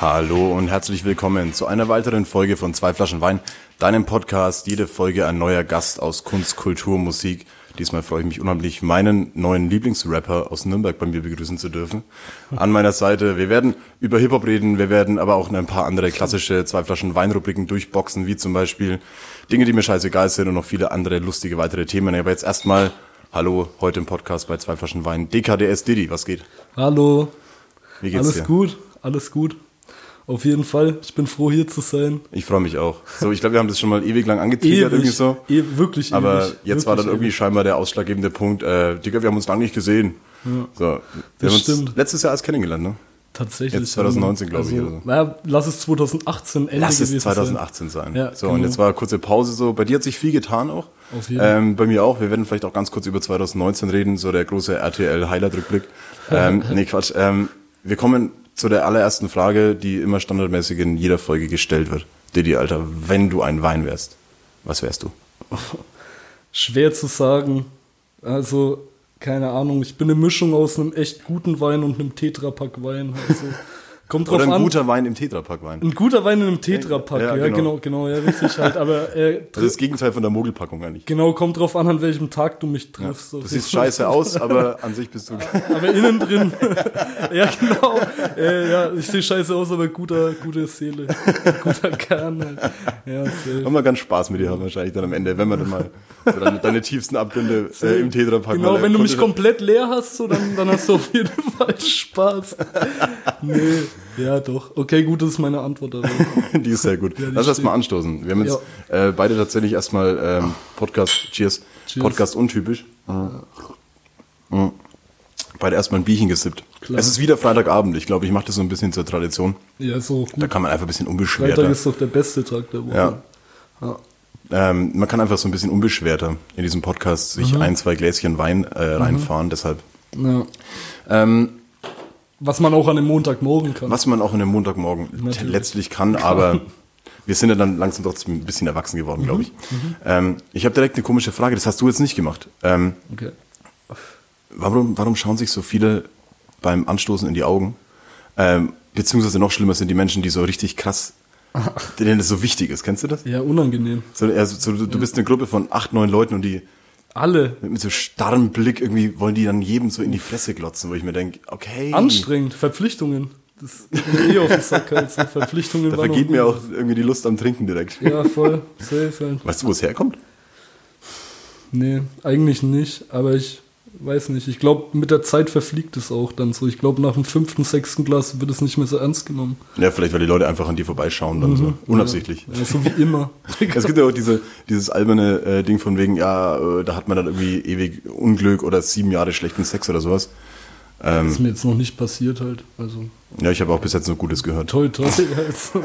Hallo und herzlich willkommen zu einer weiteren Folge von Zwei Flaschen Wein, deinem Podcast. Jede Folge ein neuer Gast aus Kunst, Kultur, Musik. Diesmal freue ich mich unheimlich, meinen neuen Lieblingsrapper aus Nürnberg bei mir begrüßen zu dürfen. An meiner Seite. Wir werden über Hip-Hop reden, wir werden aber auch ein paar andere klassische Zwei Flaschen Weinrubriken durchboxen, wie zum Beispiel Dinge, die mir scheißegal sind und noch viele andere lustige weitere Themen. Aber jetzt erstmal, hallo, heute im Podcast bei Zwei Flaschen Wein. DKDS Diddy, was geht? Hallo, Wie geht's alles dir? gut, alles gut. Auf jeden Fall, ich bin froh hier zu sein. Ich freue mich auch. So, ich glaube, wir haben das schon mal ewig lang angetriggert, irgendwie so. e wirklich Aber ewig. jetzt war dann irgendwie ewig. scheinbar der ausschlaggebende Punkt, äh, Digga, wir haben uns lange nicht gesehen. So, wir Das haben uns stimmt. letztes Jahr erst kennengelernt, ne? Tatsächlich. jetzt 2019, glaube ich, Also, oder so. naja, lass es 2018 Ende Lass es 2018 sein. Ja, so, genau. und jetzt war eine kurze Pause so. Bei dir hat sich viel getan auch. Auf jeden ähm, Bei mir auch. Wir werden vielleicht auch ganz kurz über 2019 reden, so der große RTL-Highlight-Rückblick. ähm, nee, Quatsch. Ähm, wir kommen zu der allerersten Frage, die immer standardmäßig in jeder Folge gestellt wird. Didi, Alter, wenn du ein Wein wärst, was wärst du? Schwer zu sagen. Also, keine Ahnung, ich bin eine Mischung aus einem echt guten Wein und einem Tetrapack Wein. Also, kommt drauf Oder ein an. guter Wein im Tetrapack-Wein. ein guter Wein in einem Tetrapack, Ja, ja, genau. genau. genau, ja, richtig halt. Aber äh, Das ist das Gegenteil von der Mogelpackung eigentlich. genau, kommt drauf an, an welchem Tag du mich triffst. Du siehst scheiße aus, aber an sich bist du. Aber innen drin. ja, genau. Äh, ja, ich sehe scheiße aus, aber guter, gute Seele. Guter Kern halt. Ja, safe. Haben wir ganz Spaß mit dir haben wahrscheinlich dann am Ende, wenn wir dann mal so deine, deine tiefsten Abgründe äh, im Tetrapack Genau, mal, wenn du mich komplett leer hast, so, dann, dann hast du auf jeden Fall Spaß. Nee, ja doch. Okay, gut, das ist meine Antwort darauf. Die ist sehr gut. die Lass uns steht. mal anstoßen. Wir haben jetzt äh, beide tatsächlich erstmal ähm, Podcast, cheers, Cheers. Podcast untypisch. Mhm. Beide erstmal ein Bierchen gesippt. Klar. Es ist wieder Freitagabend. Ich glaube, ich mache das so ein bisschen zur Tradition. Ja, ist auch Da gut. kann man einfach ein bisschen Freitag unbeschwerter. ist doch der beste Tag der Woche. Ja. Ja. Ähm, man kann einfach so ein bisschen unbeschwerter in diesem Podcast sich Mhm. ein, zwei Gläschen Wein äh, reinfahren. Deshalb, Ja. ähm, Was man auch an einem Montagmorgen kann. was man auch in einem Montagmorgen Natürlich. letztlich kann, aber wir sind ja dann langsam trotzdem ein bisschen erwachsen geworden, glaube ich. Ähm, ich habe direkt eine komische Frage, das hast du jetzt nicht gemacht. Ähm, Okay. warum, warum schauen sich so viele beim Anstoßen in die Augen? Ähm, beziehungsweise noch schlimmer sind die Menschen, die so richtig krass, denen das so wichtig ist. Kennst du das? Ja, unangenehm. So, also, so, du, du bist eine Gruppe von acht, neun Leuten und die Alle. mit so starrem Blick irgendwie wollen die dann jedem so in die Fresse glotzen, wo ich mir denke, okay. Anstrengend. Verpflichtungen. Das geht mir eh auf den Sack halt. So. Verpflichtungen Da vergeht mir auch irgendwie die Lust am Trinken direkt. Ja, voll. Safe halt. Weißt du, wo es herkommt? Nee, eigentlich nicht. Aber ich weiß nicht. Ich glaube, mit der Zeit verfliegt es auch dann so. Ich glaube, nach dem fünften, sechsten Glas wird es nicht mehr so ernst genommen. Ja, vielleicht, weil die Leute einfach an dir vorbeischauen dann so. Unabsichtlich. Ja, so wie immer. Es gibt ja auch diese, dieses alberne äh, Ding von wegen, ja, äh, da hat man dann irgendwie ewig Unglück oder sieben Jahre schlechten Sex oder sowas. Das ist mir jetzt noch nicht passiert halt. Also Ja, ich habe auch bis jetzt nur Gutes gehört. toi toi. Halt so.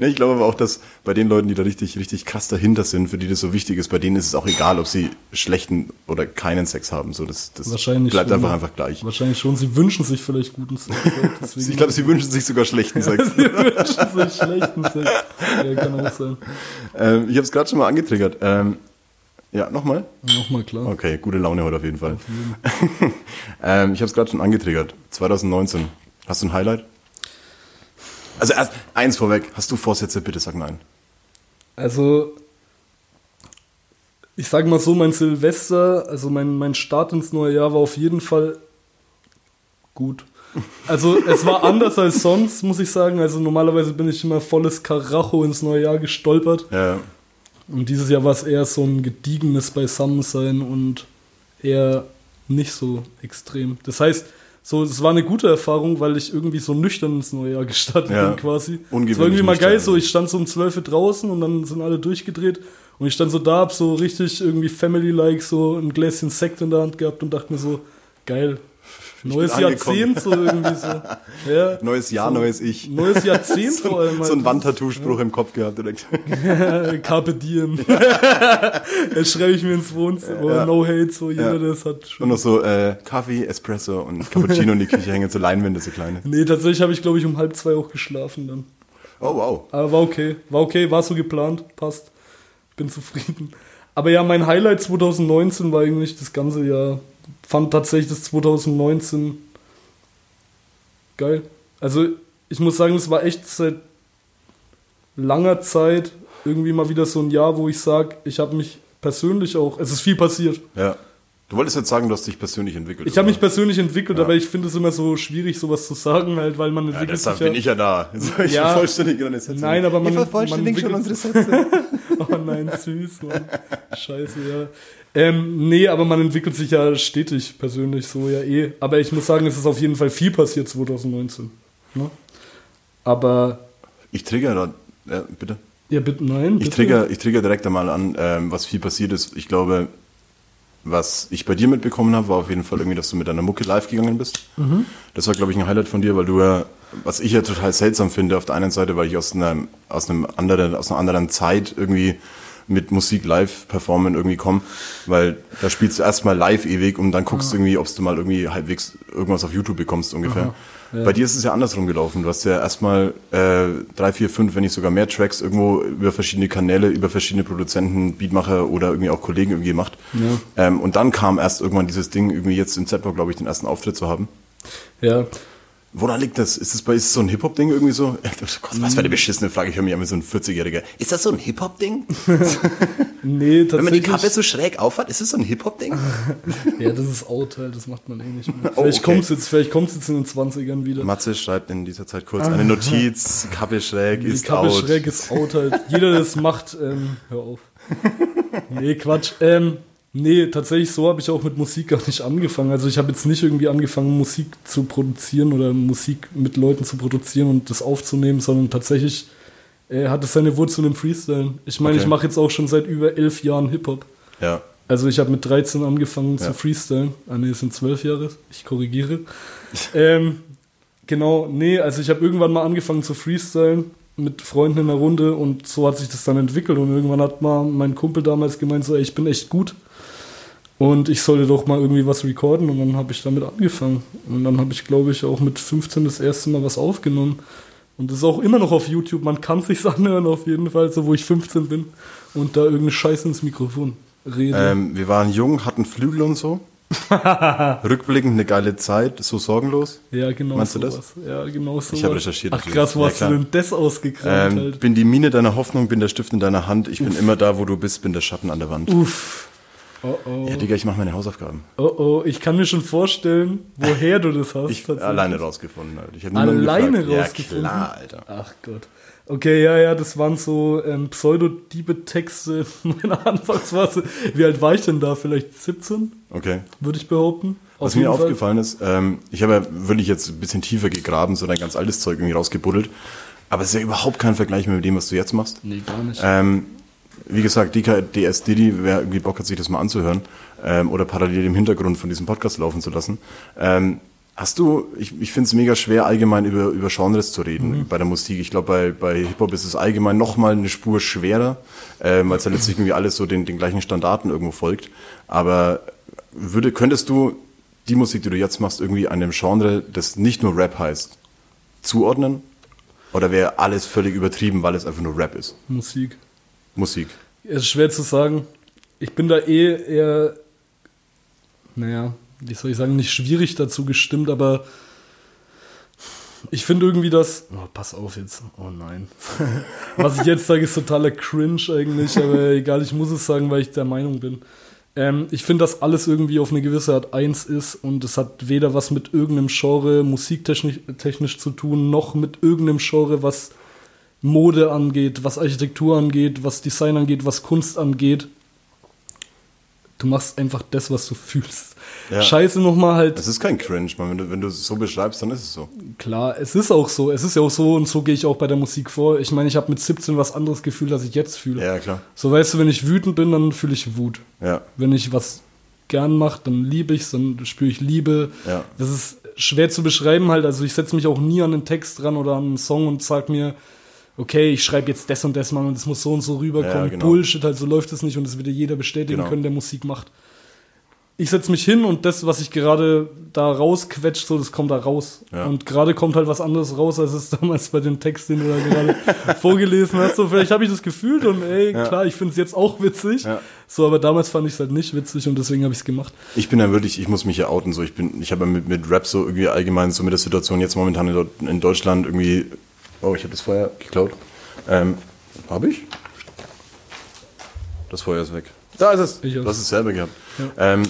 Ne, ich glaube aber auch, dass bei den Leuten, die da richtig, richtig krass dahinter sind, für die das so wichtig ist, bei denen ist es auch egal, ob sie schlechten oder keinen Sex haben. So, das, das bleibt schon. einfach einfach gleich. Wahrscheinlich schon. Sie wünschen sich vielleicht guten Sex. halt. Deswegen Ich glaube, sie wünschen sich sogar schlechten Sex. sie wünschen sich schlechten Sex. Ja, kann auch sein. ähm, ich habe es gerade schon mal angetriggert. Ähm, ja, nochmal? Nochmal klar. Okay, gute Laune heute auf jeden Fall. ähm, ich habe es gerade schon angetriggert. 2019. Hast du ein Highlight? Also erst eins vorweg. Hast du Vorsätze? Bitte sag nein. Also, ich sage mal so, mein Silvester, also mein, mein Start ins neue Jahr war auf jeden Fall gut. Also es war anders als sonst, muss ich sagen. Also normalerweise bin ich immer volles Karacho ins neue Jahr gestolpert. Ja, Und dieses Jahr war es eher so ein gediegenes Beisammensein und eher nicht so extrem. Das heißt, so, es war eine gute Erfahrung, weil ich irgendwie so nüchtern ins neue Jahr gestartet Ja. bin quasi. Ungewöhnlich Es war irgendwie mal geil, so ich stand so um 12 Uhr draußen und dann sind alle durchgedreht und ich stand so da, hab so richtig irgendwie Family-like so ein Gläschen Sekt in der Hand gehabt und dachte mir so, geil, Neues. Jahrzehnt so irgendwie so. Ja. Neues Jahr, so, neues Ich. Neues Jahrzehnt so, vor allem. so ein halt. Wandtattoo-Spruch im Kopf gehabt direkt. Carpe Diem. das schreibe ich mir ins Wohnzimmer. Ja. No hate, so jeder Ja. das hat Und schon. noch so äh, Kaffee, Espresso und Cappuccino in die Küche hängen, so Leinwände, so kleine. Nee, tatsächlich habe ich, glaube ich, um halb zwei auch geschlafen dann. Oh, wow. Aber war okay. War okay, war so geplant. Passt. Bin zufrieden. Aber ja, mein Highlight 2019 war eigentlich das ganze Jahr. Fand tatsächlich das 2019 geil. Also, ich muss sagen, es war echt seit langer Zeit irgendwie mal wieder so ein Jahr, wo ich sage, ich habe mich persönlich auch, es ist viel passiert. Ja. Du wolltest jetzt sagen, du hast dich persönlich entwickelt. Ich habe mich persönlich entwickelt, Ja. aber ich finde es immer so schwierig, sowas zu sagen, halt, weil man ja, entwickelt deshalb sich bin ich ja da. Ich Ja. vervollständige deine Sätze. Nein, aber man- Ich vervollständige schon unsere Sätze. Oh nein, süß, Mann. Scheiße, ja. Ähm, nee, aber man entwickelt sich ja stetig persönlich so, ja eh. Aber ich muss sagen, es ist auf jeden Fall viel passiert 2019. Ne? Aber, Ich trigger da, ja, bitte. ja, bitte, nein. Ich bitte. trigger, ich trigger direkt einmal an, ähm, was viel passiert ist. Ich glaube, was ich bei dir mitbekommen habe, war auf jeden Fall irgendwie, dass du mit deiner Mucke live gegangen bist. Mhm. Das war, glaube ich, ein Highlight von dir, weil du ja, was ich ja total seltsam finde, auf der einen Seite, weil ich aus einer, aus einem anderen, aus einer anderen Zeit irgendwie mit Musik live performen irgendwie komme, weil da spielst du erstmal live ewig und dann guckst du irgendwie, ob du mal irgendwie halbwegs irgendwas auf YouTube bekommst ungefähr. Bei dir ist es ja andersrum gelaufen. Du hast ja erstmal äh, drei, vier, fünf, wenn nicht sogar mehr Tracks irgendwo über verschiedene Kanäle, über verschiedene Produzenten, Beatmacher oder irgendwie auch Kollegen irgendwie gemacht. Ähm, und dann kam erst irgendwann dieses Ding, irgendwie jetzt im Z-Block, glaube ich, den ersten Auftritt zu haben. Ja, Woran liegt das? Ist es bei ist es so ein Hip-Hop-Ding irgendwie so? Gott, was für eine beschissene Frage. Ich höre mich an wie so ein 40-Jähriger. Ist das so ein Hip-Hop-Ding? nee, Wenn man die tatsächlich. Kappe so schräg aufhat, ist es so ein Hip-Hop-Ding? ja, das ist out halt, das macht man eh nicht mehr. Oh, Vielleicht okay. kommt's jetzt, vielleicht kommt's jetzt in den 20ern wieder. Matze schreibt in dieser Zeit kurz eine Notiz, Kappe schräg Die ist Kappe out. schräg ist out halt. Jeder, der das macht, ähm, hör auf. Nee, Quatsch. Ähm, nee, tatsächlich so habe ich auch mit Musik gar nicht angefangen. Also ich habe jetzt nicht irgendwie angefangen, Musik zu produzieren oder Musik mit Leuten zu produzieren und das aufzunehmen, sondern tatsächlich äh, hat es seine Wurzeln im Freestyle. Ich meine, Okay. ich mache jetzt auch schon seit über elf Jahren Hip-Hop. Ja. Also ich habe mit 13 angefangen Ja. zu freestylen. Ah nee, es sind zwölf Jahre. Ich korrigiere. ähm, genau, nee, also ich habe irgendwann mal angefangen zu freestylen mit Freunden in der Runde und so hat sich das dann entwickelt und irgendwann hat mal mein Kumpel damals gemeint so, ey, ich bin echt gut und ich sollte doch mal irgendwie was recorden und dann habe ich damit angefangen und dann habe ich glaube ich auch mit 15 das erste Mal was aufgenommen und das ist auch immer noch auf YouTube, man kann sich's anhören auf jeden Fall, so wo ich 15 bin und da irgendeine Scheiße ins Mikrofon rede. Ähm, wir waren jung, hatten Flügel und so. Rückblickend eine geile Zeit, so sorgenlos. Ja, genau Meinst du das? Ja, genau so. Ich habe recherchiert Ach krass, wo Ja, hast du denn das ausgekramt Ähm, halt? bin die Mine deiner Hoffnung, bin der Stift in deiner Hand. Ich bin immer da, wo du bist, bin der Schatten an der Wand. Uff. Oh oh. Ja, Digga, ich mache meine Hausaufgaben. oh oh, ich kann mir schon vorstellen, woher du das hast. Ich alleine rausgefunden. Alter. Ich Alleine gefragt. rausgefunden? Ja, klar, Alter. Ach Gott. Okay, ja, ja, das waren so ähm, Pseudo-Diebe-Texte meiner Anfangsphase. Wie alt war ich denn da? Vielleicht 17, Okay. würde ich behaupten. Was Auf mir aufgefallen ist, ähm, ich habe ja wirklich jetzt ein bisschen tiefer gegraben, so dein ganz altes Zeug irgendwie rausgebuddelt. Aber es ist ja überhaupt kein Vergleich mehr mit dem, was du jetzt machst. Nee, gar nicht. Ähm, wie gesagt, DKDS Diddy, wer irgendwie Bock hat, sich das mal anzuhören ähm, oder parallel im Hintergrund von diesem Podcast laufen zu lassen. Ähm, hast du, ich, ich finde es mega schwer, allgemein über, über Genres zu reden bei der Musik. Ich glaube, bei, bei Hip-Hop ist es allgemein nochmal eine Spur schwerer, ähm, weil es ja letztlich irgendwie alles so den, den gleichen Standarten irgendwo folgt. Aber würde, könntest du die Musik, die du jetzt machst, irgendwie einem Genre, das nicht nur Rap heißt, zuordnen? Oder wäre alles völlig übertrieben, weil es einfach nur Rap ist? Musik. Musik. Es ist schwer zu sagen. Ich bin da eh eher, naja, wie soll ich sagen, nicht schwierig dazu gestimmt, aber ich finde irgendwie das. Oh, pass auf jetzt. Oh nein. Was ich jetzt sage, ist totaler Cringe eigentlich, aber egal, ich muss es sagen, weil ich der Meinung bin. Ähm, ich finde, dass alles irgendwie auf eine gewisse Art eins ist und es hat weder was mit irgendeinem Genre musiktechnisch technisch zu tun, noch mit irgendeinem Genre, was Mode angeht, was Architektur angeht, was Design angeht, was Kunst angeht. Du machst einfach das, was du fühlst. Ja. Scheiße nochmal halt. Es ist kein Cringe, man. Wenn du, wenn du es so beschreibst, dann ist es so. Klar, es ist auch so. Es ist ja auch so und so gehe ich auch bei der Musik vor. Ich meine, ich habe mit 17 was anderes gefühlt, als ich jetzt fühle. Ja, klar. So weißt du, wenn ich wütend bin, dann fühle ich Wut. Ja. Wenn ich was gern mache, dann liebe ich es, dann spüre ich Liebe. Ja. Das ist schwer zu beschreiben halt. Also ich setze mich auch nie an einen Text dran oder an einen Song und sag mir, okay, ich schreibe jetzt das und das mal und es muss so und so rüberkommen. Ja, genau. Bullshit, halt so läuft es nicht und das wird dir jeder bestätigen Genau. können, der Musik macht. Ich setze mich hin und das, was ich gerade da rausquetscht, so, das kommt da raus. Ja. Und gerade kommt halt was anderes raus, als es damals bei dem Text, den du da gerade vorgelesen hast. So, vielleicht habe ich das gefühlt und ey, Ja. klar, ich finde es jetzt auch witzig. So, aber damals fand ich es halt nicht witzig und deswegen habe ich es gemacht. Ich bin ja wirklich, ich muss mich ja outen. So, ich bin, ich habe ja mit, mit Rap so irgendwie allgemein so mit der Situation jetzt momentan in Deutschland irgendwie. Oh, ich habe das Feuer geklaut. Ähm, habe ich? Das Feuer ist weg. Da ist es. Ich du hast es selber gehabt. Ähm,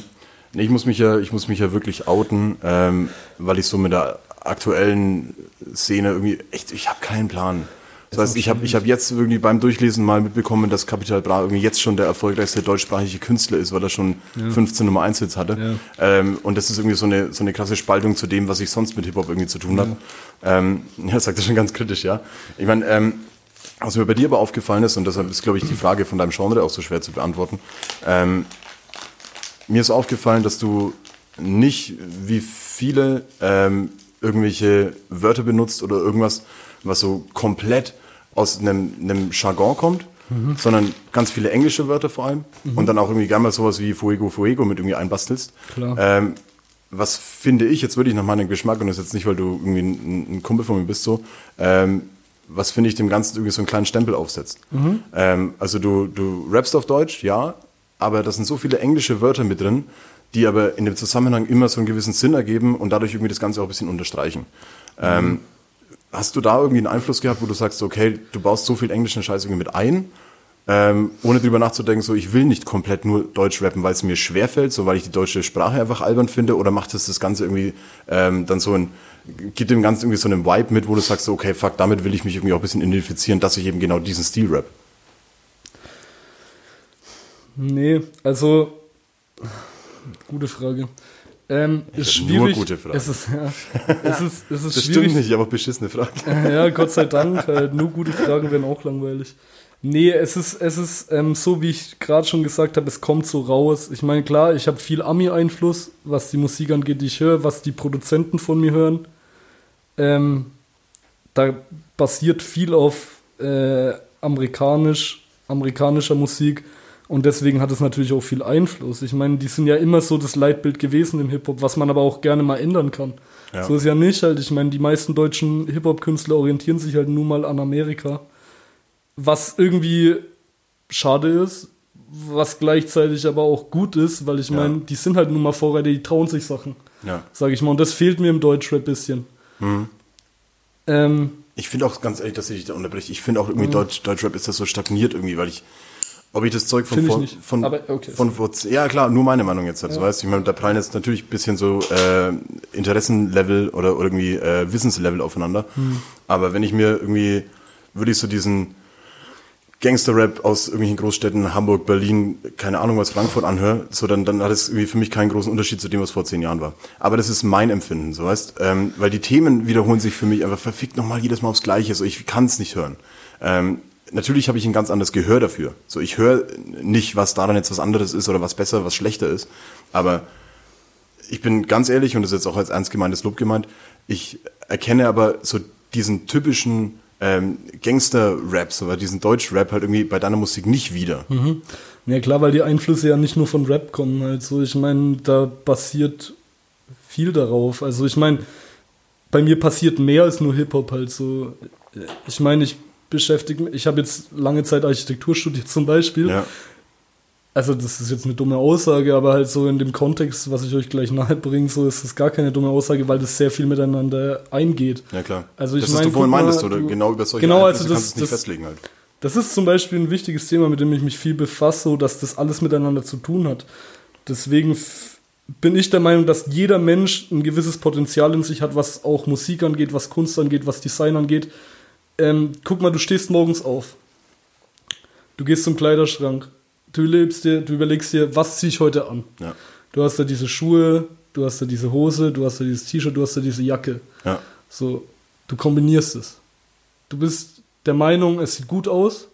nee, ich muss mich ja, ich muss mich ja wirklich outen, ähm, weil ich so mit der aktuellen Szene irgendwie echt, ich habe keinen Plan. Das heißt, ich habe ich hab jetzt irgendwie beim Durchlesen mal mitbekommen, dass Capital Bra irgendwie jetzt schon der erfolgreichste deutschsprachige Künstler ist, weil er schon 15 Nummer 1 Hits hatte. Ähm, und das ist irgendwie so eine, so eine krasse Spaltung zu dem, was ich sonst mit Hip-Hop irgendwie zu tun habe. Ähm, ja, sagt er schon ganz kritisch, ja. Ich meine, ähm, was mir bei dir aber aufgefallen ist, und deshalb ist, glaube ich, die Frage von deinem Genre auch so schwer zu beantworten, ähm, mir ist aufgefallen, dass du nicht wie viele ähm, irgendwelche Wörter benutzt oder irgendwas, was so komplett aus einem, einem Jargon kommt, sondern ganz viele englische Wörter vor allem und dann auch irgendwie gerne mal sowas wie Fuego Fuego mit irgendwie einbastelst. Klar. Ähm, was finde ich, jetzt würde ich nach meinem Geschmack, und das ist jetzt nicht, weil du irgendwie ein, ein Kumpel von mir bist, so, ähm, was finde ich dem Ganzen irgendwie so einen kleinen Stempel aufsetzt. Ähm, also du, du rappst auf Deutsch, ja, aber da sind so viele englische Wörter mit drin, die aber in dem Zusammenhang immer so einen gewissen Sinn ergeben und dadurch irgendwie das Ganze auch ein bisschen unterstreichen. Ähm, hast du da irgendwie einen Einfluss gehabt, wo du sagst, okay, du baust so viel englischen Scheiß irgendwie mit ein, ähm, ohne drüber nachzudenken, so ich will nicht komplett nur Deutsch rappen, weil es mir schwerfällt, so weil ich die deutsche Sprache einfach albern finde, oder macht es das Ganze irgendwie ähm, dann so ein, gibt dem Ganzen irgendwie so einen Vibe mit, wo du sagst, okay, fuck, damit will ich mich irgendwie auch ein bisschen identifizieren, dass ich eben genau diesen Stil rap. Nee, also gute Frage. Ähm, ist hab nur schwierig. gute Fragen. Es ist, ja, es ist, es ist Das schwierig. stimmt nicht, aber beschissene Frage. Ja, Gott sei Dank. Halt, nur gute Fragen wären auch langweilig. Nee, es ist, es ist ähm, so, wie ich gerade schon gesagt habe, es kommt so raus. Ich meine, klar, ich habe viel Ami-Einfluss, was die Musik angeht, die ich höre, was die Produzenten von mir hören. Ähm, da basiert viel auf äh, amerikanisch, amerikanischer Musik und deswegen hat es natürlich auch viel Einfluss. Ich meine, die sind ja immer so das Leitbild gewesen im Hip-Hop, was man aber auch gerne mal ändern kann. Ja. So ist ja nicht halt. Ich meine, die meisten deutschen Hip-Hop-Künstler orientieren sich halt nun mal an Amerika. Was irgendwie schade ist, was gleichzeitig aber auch gut ist, weil ich Ja. meine, die sind halt nun mal Vorreiter, die trauen sich Sachen, Ja. sag ich mal. Und das fehlt mir im Deutschrap bisschen. Mhm. Ähm, Ich finde auch ganz ehrlich, dass ich dich da unterbreche. Ich finde auch Mhm. irgendwie Deutsch, Deutschrap ist das so stagniert irgendwie, weil ich, ob ich das Zeug von vor, von, Aber okay. von vor, ja klar, nur meine Meinung jetzt, halt, so weißt du, ich meine, da prallen jetzt natürlich ein bisschen so äh, Interessenlevel oder, oder irgendwie äh, Wissenslevel aufeinander. Hm. Aber wenn ich mir irgendwie, würde ich so diesen Gangster-Rap aus irgendwelchen Großstädten, Hamburg, Berlin, keine Ahnung was, Frankfurt anhöre, so dann, dann hat es irgendwie für mich keinen großen Unterschied zu dem, was vor zehn Jahren war. Aber das ist mein Empfinden, so weißt, ähm, weil die Themen wiederholen sich für mich einfach verfickt nochmal jedes Mal aufs Gleiche, so ich kann es nicht hören. Ähm, natürlich habe ich ein ganz anderes Gehör dafür. So ich höre nicht, was daran jetzt was anderes ist oder was besser, was schlechter ist, aber ich bin ganz ehrlich und das ist jetzt auch als ernst gemeintes Lob gemeint, ich erkenne aber so diesen typischen ähm, Gangster-Rap, so diesen Deutsch-Rap halt irgendwie bei deiner Musik nicht wieder. Ja klar, weil die Einflüsse ja nicht nur von Rap kommen. Also ich meine, da basiert viel darauf. Also ich meine, bei mir passiert mehr als nur Hip-Hop halt so. Ich meine, ich beschäftige mich, ich habe jetzt lange Zeit Architektur studiert zum Beispiel. Ja. Also das ist jetzt eine dumme Aussage, aber halt so in dem Kontext, was ich euch gleich nahe bringe, so ist das gar keine dumme Aussage, weil das sehr viel miteinander eingeht. Ja klar. Also ich das, mein, was du vorhin mal, meintest, oder du- genau über solche Genau, Einflüsse also das- kannst du es nicht das- festlegen halt. Das ist zum Beispiel ein wichtiges Thema, mit dem ich mich viel befasse, so dass das alles miteinander zu tun hat. Deswegen bin ich der Meinung, dass jeder Mensch ein gewisses Potenzial in sich hat, was auch Musik angeht, was Kunst angeht, was Design angeht. Ähm, guck mal, du stehst morgens auf. Du gehst zum Kleiderschrank. Du lebst dir, du überlegst dir, was ziehe ich heute an? Ja. Du hast da diese Schuhe, du hast da diese Hose, du hast da dieses T-Shirt, du hast da diese Jacke. Ja. So, du kombinierst es. Du bist der Meinung, es sieht gut aus.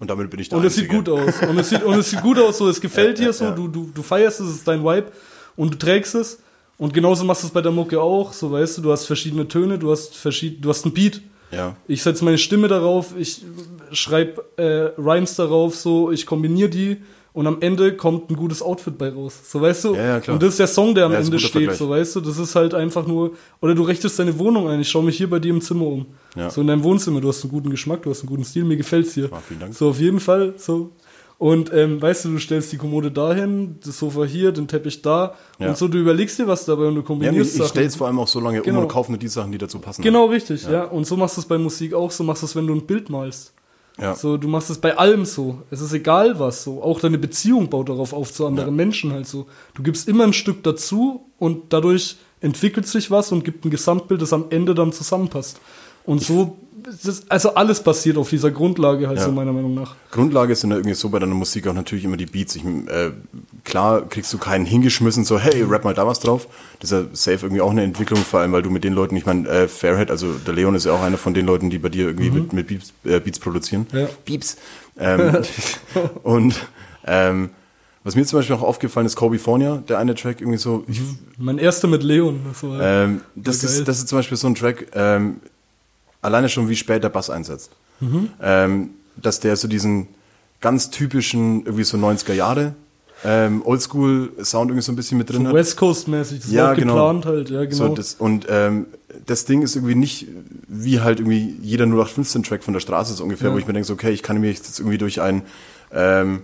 Und damit bin ich der Und es sieht Einzige. gut aus. Und es sieht, und es sieht gut aus, so, es gefällt Ja, dir so. Du, du, du feierst es, es ist dein Vibe und du trägst es. Und genauso machst du es bei der Mucke auch, so weißt du, du hast verschiedene Töne, du hast verschied, du hast einen Beat. Ja. Ich setze meine Stimme darauf, ich schreibe äh, Rhymes darauf, so, ich kombiniere die und am Ende kommt ein gutes Outfit bei raus. So weißt du? Ja, ja, klar. Und das ist der Song, der am Ja, Ende steht, Vergleich. so weißt du, das ist halt einfach nur, oder du richtest deine Wohnung ein, ich schaue mich hier bei dir im Zimmer um. Ja. So in deinem Wohnzimmer, du hast einen guten Geschmack, du hast einen guten Stil, mir gefällt's hier. Ah, vielen Dank. So auf jeden Fall, so. Und ähm, weißt du, du stellst die Kommode dahin, das Sofa hier, den Teppich da Ja. und so, du überlegst dir was dabei und du Ja, kombinierst ich ich Sachen. stelle es vor allem auch so lange Genau. um und kaufe nur die Sachen, die dazu passen. Genau, richtig, ja. Und so machst du es bei Musik auch, so machst du es, wenn du ein Bild malst. Ja. So, du machst es bei allem so. Es ist egal was so. Auch deine Beziehung baut darauf auf zu anderen Menschen halt so. Du gibst immer ein Stück dazu und dadurch entwickelt sich was und gibt ein Gesamtbild, das am Ende dann zusammenpasst. Und so, das, also alles passiert auf dieser Grundlage halt Ja. so meiner Meinung nach. Grundlage sind ja irgendwie so bei deiner Musik auch natürlich immer die Beats. Ich, äh, klar kriegst du keinen hingeschmissen, so hey, rap mal da was drauf. Das ist ja safe irgendwie auch eine Entwicklung, vor allem weil du mit den Leuten, ich meine, äh, Fairhead, also der Leon ist ja auch einer von den Leuten, die bei dir irgendwie mit, mit Beats, äh, Beats produzieren. Mhm. Ja. Beeps. Ähm, und ähm, was mir zum Beispiel auch aufgefallen ist, Kobe Fornia, der eine Track irgendwie so, ich, Mein erster mit Leon. Das war, ähm, das, ist, das ist zum Beispiel so ein Track, ähm, alleine schon wie spät der Bass einsetzt. Mhm. Ähm, dass der so diesen ganz typischen, irgendwie so 90er Jahre, ähm, Oldschool-Sound irgendwie so ein bisschen mit drin hat. West Coast-mäßig. Das Ja, war genau. geplant halt, ja, genau. So, das, und ähm, das Ding ist irgendwie nicht wie halt irgendwie jeder 0815-Track von der Straße so ungefähr, Ja. wo ich mir denke, so, okay, ich kann mir jetzt irgendwie durch ein, ähm,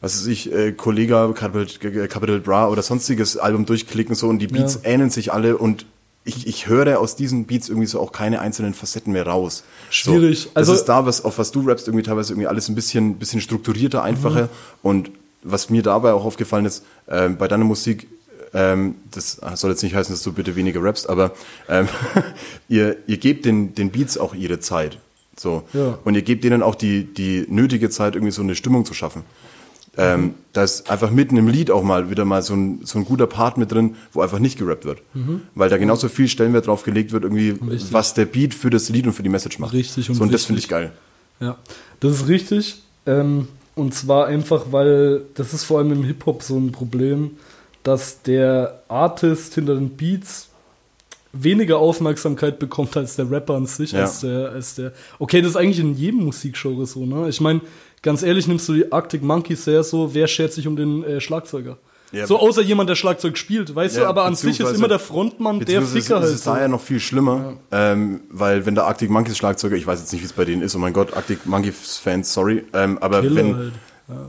was weiß ich, äh, Kollega, Capital, Capital Bra oder sonstiges Album durchklicken so und die Beats Ja. ähneln sich alle und ich, ich höre aus diesen Beats irgendwie so auch keine einzelnen Facetten mehr raus. Schwierig. So, das Also- ist da, was, auf was du rappst, irgendwie teilweise irgendwie alles ein bisschen, bisschen strukturierter, einfacher. Und was mir dabei auch aufgefallen ist, ähm, bei deiner Musik, ähm, das soll jetzt nicht heißen, dass du bitte weniger rappst, aber ähm, ihr, ihr gebt den, den Beats auch ihre Zeit. So. Ja. Und ihr gebt denen auch die, die nötige Zeit, irgendwie so eine Stimmung zu schaffen. Ähm, da ist einfach mitten im Lied auch mal wieder mal so ein, so ein guter Part mit drin, wo einfach nicht gerappt wird. Weil da genauso viel Stellenwert drauf gelegt wird, irgendwie, Richtig. was der Beat für das Lied und für die Message macht. Richtig und so, und das richtig. finde ich geil. Ja, das ist richtig. Ähm, und zwar einfach, weil das ist vor allem im Hip-Hop so ein Problem, dass der Artist hinter den Beats weniger Aufmerksamkeit bekommt als der Rapper an sich, Ja. als, der, als der. Okay, das ist eigentlich in jedem Musikgenre so, ne? Ich meine, ganz ehrlich, nimmst du die Arctic Monkeys her, so, wer schert sich um den äh, Schlagzeuger? Ja, so außer jemand, der Schlagzeug spielt, weißt du, Ja, aber an sich ist immer der Frontmann der Ficker ist halt. es so. da ja noch viel schlimmer, ähm, weil wenn der Arctic Monkeys Schlagzeuger, ich weiß jetzt nicht, wie es bei denen ist, oh mein Gott, Arctic Monkeys Fans, sorry, ähm, aber Killer wenn, halt.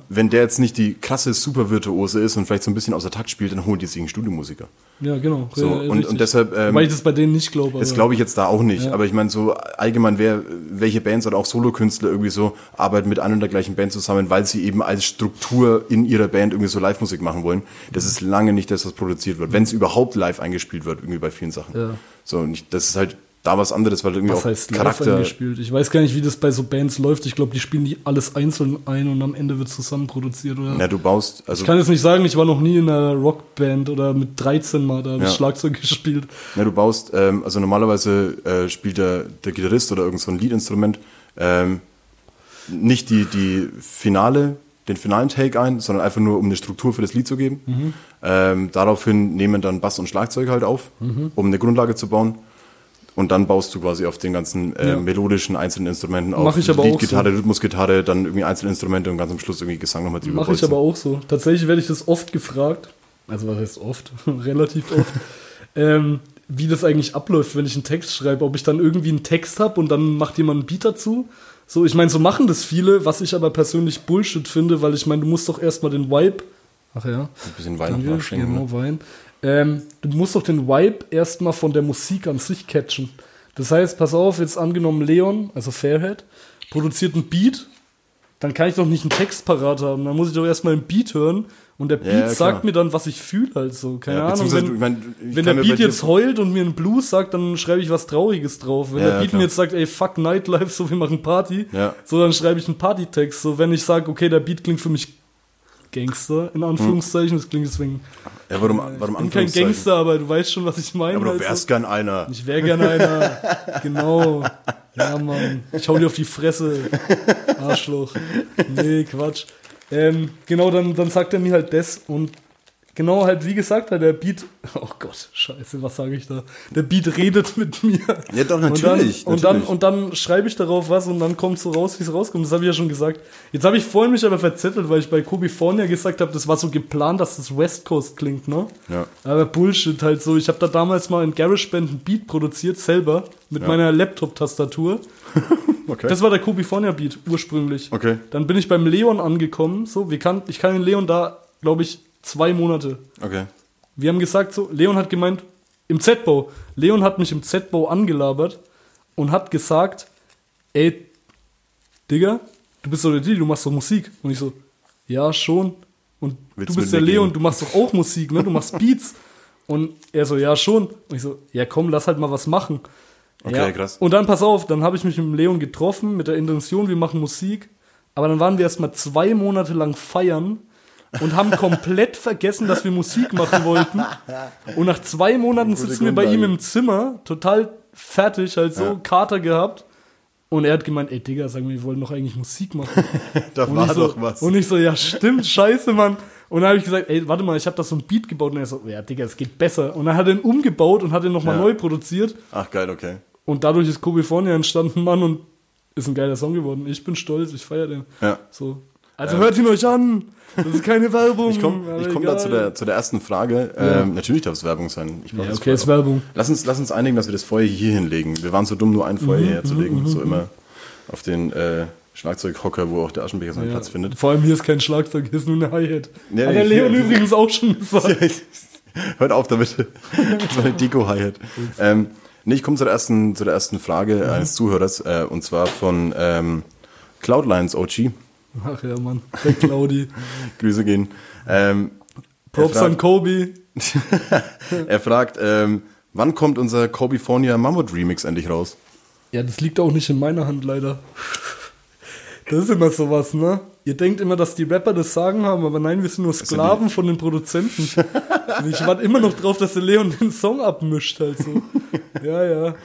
Wenn der jetzt nicht die krasse Supervirtuose ist und vielleicht so ein bisschen außer Takt spielt, dann holen die sich einen Studiomusiker. Ja, genau. So, ja, und, und deshalb, ähm, Weil ich das bei denen nicht glaube. das glaube ich jetzt da auch nicht, Ja. aber ich meine so allgemein, wer, welche Bands oder auch Solokünstler irgendwie so arbeiten mit einer und der gleichen Band zusammen, weil sie eben als Struktur in ihrer Band irgendwie so Live-Musik machen wollen. Das ist lange nicht das, was produziert wird, wenn es überhaupt live eingespielt wird, irgendwie bei vielen Sachen. Ja. So, und ich, das ist halt da was anderes, weil irgendwie Was auch heißt Charakter. eingespielt? Ich weiß gar nicht, wie das bei so Bands läuft. Ich glaube, die spielen die alles einzeln ein und am Ende wird zusammen produziert. Oder? Ja, du baust, also ich kann jetzt nicht sagen, ich war noch nie in einer Rockband oder mit 13 mal da Ja. Schlagzeug gespielt. Ja, du baust, ähm, also normalerweise äh, spielt der, der Gitarrist oder irgend so ein Leadinstrument ähm, nicht die, die finale, den finalen Take ein, sondern einfach nur, um eine Struktur für das Lied zu geben. Mhm. Ähm, daraufhin nehmen dann Bass und Schlagzeug halt auf, Mhm. um eine Grundlage zu bauen. Und dann baust du quasi auf den ganzen äh, Ja. melodischen einzelnen Instrumenten auf. Mach ich aber auch Leadgitarre, so. Rhythmusgitarre, dann irgendwie Einzelinstrumente und ganz am Schluss irgendwie Gesang nochmal drüber Mache ich aber auch so. Tatsächlich werde ich das oft gefragt. Also was heißt oft? Relativ oft. ähm, wie das eigentlich abläuft, wenn ich einen Text schreibe. Ob ich dann irgendwie einen Text habe und dann macht jemand einen Beat dazu. So, ich meine, so machen das viele, was ich aber persönlich Bullshit finde, weil ich meine, du musst doch erstmal den Vibe. Ach ja. Ein bisschen Wein nachschenken. Genau, ne? Wein. Ähm, du musst doch den Vibe erstmal von der Musik an sich catchen. Das heißt, pass auf, jetzt angenommen Leon, also Fairhead, produziert einen Beat, dann kann ich doch nicht einen Text parat haben. Dann muss ich doch erstmal einen Beat hören und der Beat Ja, ja, sagt mir dann, was ich fühle halt so. Keine Ja, Ahnung. Wenn, ich mein, ich wenn der Beat jetzt heult und mir einen Blues sagt, dann schreibe ich was Trauriges drauf. Wenn der Beat mir jetzt sagt, ey, fuck Nightlife, so wir machen Party, so dann schreibe ich einen Partytext. So wenn ich sage, okay, der Beat klingt für mich Gangster, in Anführungszeichen, das klingt deswegen Ja, warum, warum ich bin kein? Gangster, aber du weißt schon, was ich meine. Ja, aber du also. wärst gern einer. Ich wäre gerne einer. genau. Ja, Mann. Ich hau dir auf die Fresse. Arschloch. Nee, Quatsch. Ähm, genau, dann, dann sagt er mir halt das und genau halt, wie gesagt, halt der Beat, oh Gott, scheiße, was sage ich da? Der Beat redet mit mir. Ja, doch, natürlich, Und dann, natürlich. und dann, und dann schreibe ich darauf was und dann kommt so raus, wie es rauskommt. Das habe ich ja schon gesagt. Jetzt habe ich vorhin mich aber verzettelt, weil ich bei Kobifornia gesagt habe, das war so geplant, dass das West Coast klingt, ne? Ja. Aber Bullshit halt so. Ich habe da damals mal in GarageBand ein Beat produziert, selber, mit meiner Laptop-Tastatur. Okay. Das war der Kobifornia Beat ursprünglich. Okay. Dann bin ich beim Leon angekommen. So, wir kann, ich kann den Leon da, glaube ich, zwei Monate. okay. Wir haben gesagt, so, Leon hat gemeint, im Z-Bau. Leon hat mich im Z-Bau angelabert und hat gesagt, ey, Digga, du bist doch der Didi, du machst doch Musik. Und ich so, ja, schon. Und Willst du bist der Leon, gehen? du machst doch auch Musik, ne? Du machst Beats. Und er so, ja, schon. Und ich so, ja, komm, lass halt mal was machen. Okay, ja. krass. Und dann pass auf, dann habe ich mich mit Leon getroffen mit der Intention, wir machen Musik. Aber dann waren wir erst mal zwei Monate lang feiern und haben komplett vergessen, dass wir Musik machen wollten. Und nach zwei Monaten sitzen wir bei ihm im Zimmer, total fertig, halt so Ja. Kater gehabt. Und er hat gemeint, ey Digga, sag mal, wir wollen doch eigentlich Musik machen. Da Und war so, doch was. Und ich so, ja stimmt, scheiße, Mann. Und dann habe ich gesagt, ey, warte mal, ich habe da so ein Beat gebaut. Und er so, ja Digga, es geht besser. Und dann hat er ihn umgebaut und hat ihn nochmal Ja. neu produziert. Ach, geil, okay. Und dadurch ist Kobifornia entstanden, Mann, und ist ein geiler Song geworden. Ich bin stolz, ich feiere den. Ja. So. Also hört ihn euch an. Das ist keine Werbung. Ich komme ich komm da zu der, zu der ersten Frage. Ähm, natürlich darf es Werbung sein. Ich Ja, okay, ist voll. Werbung. Lass uns, lass uns einigen, dass wir das Feuer hier hinlegen. Wir waren so dumm, nur ein Feuer Mhm, hierher zu legen. So immer auf den äh, Schlagzeughocker, wo auch der Aschenbecher seinen Ja. Platz findet. Vor allem hier ist kein Schlagzeug, hier ist nur eine Hi-Hat. Ja, Hat der Leon übrigens auch schon gesagt. Hört auf damit. Das war eine Deko-Hi-Hat. Ähm, nee, ich komme zu der ersten, zu der ersten Frage Mhm. eines Zuhörers, äh, und zwar von ähm, Cloudlines OG. Ach ja, Mann. Der Claudi. Grüße gehen. Ähm, Props an Kobe. er fragt ähm, wann kommt unser Kobifornia Mammut Remix endlich raus? Ja, das liegt auch nicht in meiner Hand, leider. Das ist immer sowas, ne? Ihr denkt immer, dass die Rapper das Sagen haben, aber nein, wir sind nur Sklaven von den Produzenten. Ich warte immer noch drauf, dass der Leon den Song abmischt, halt so. Ja, ja.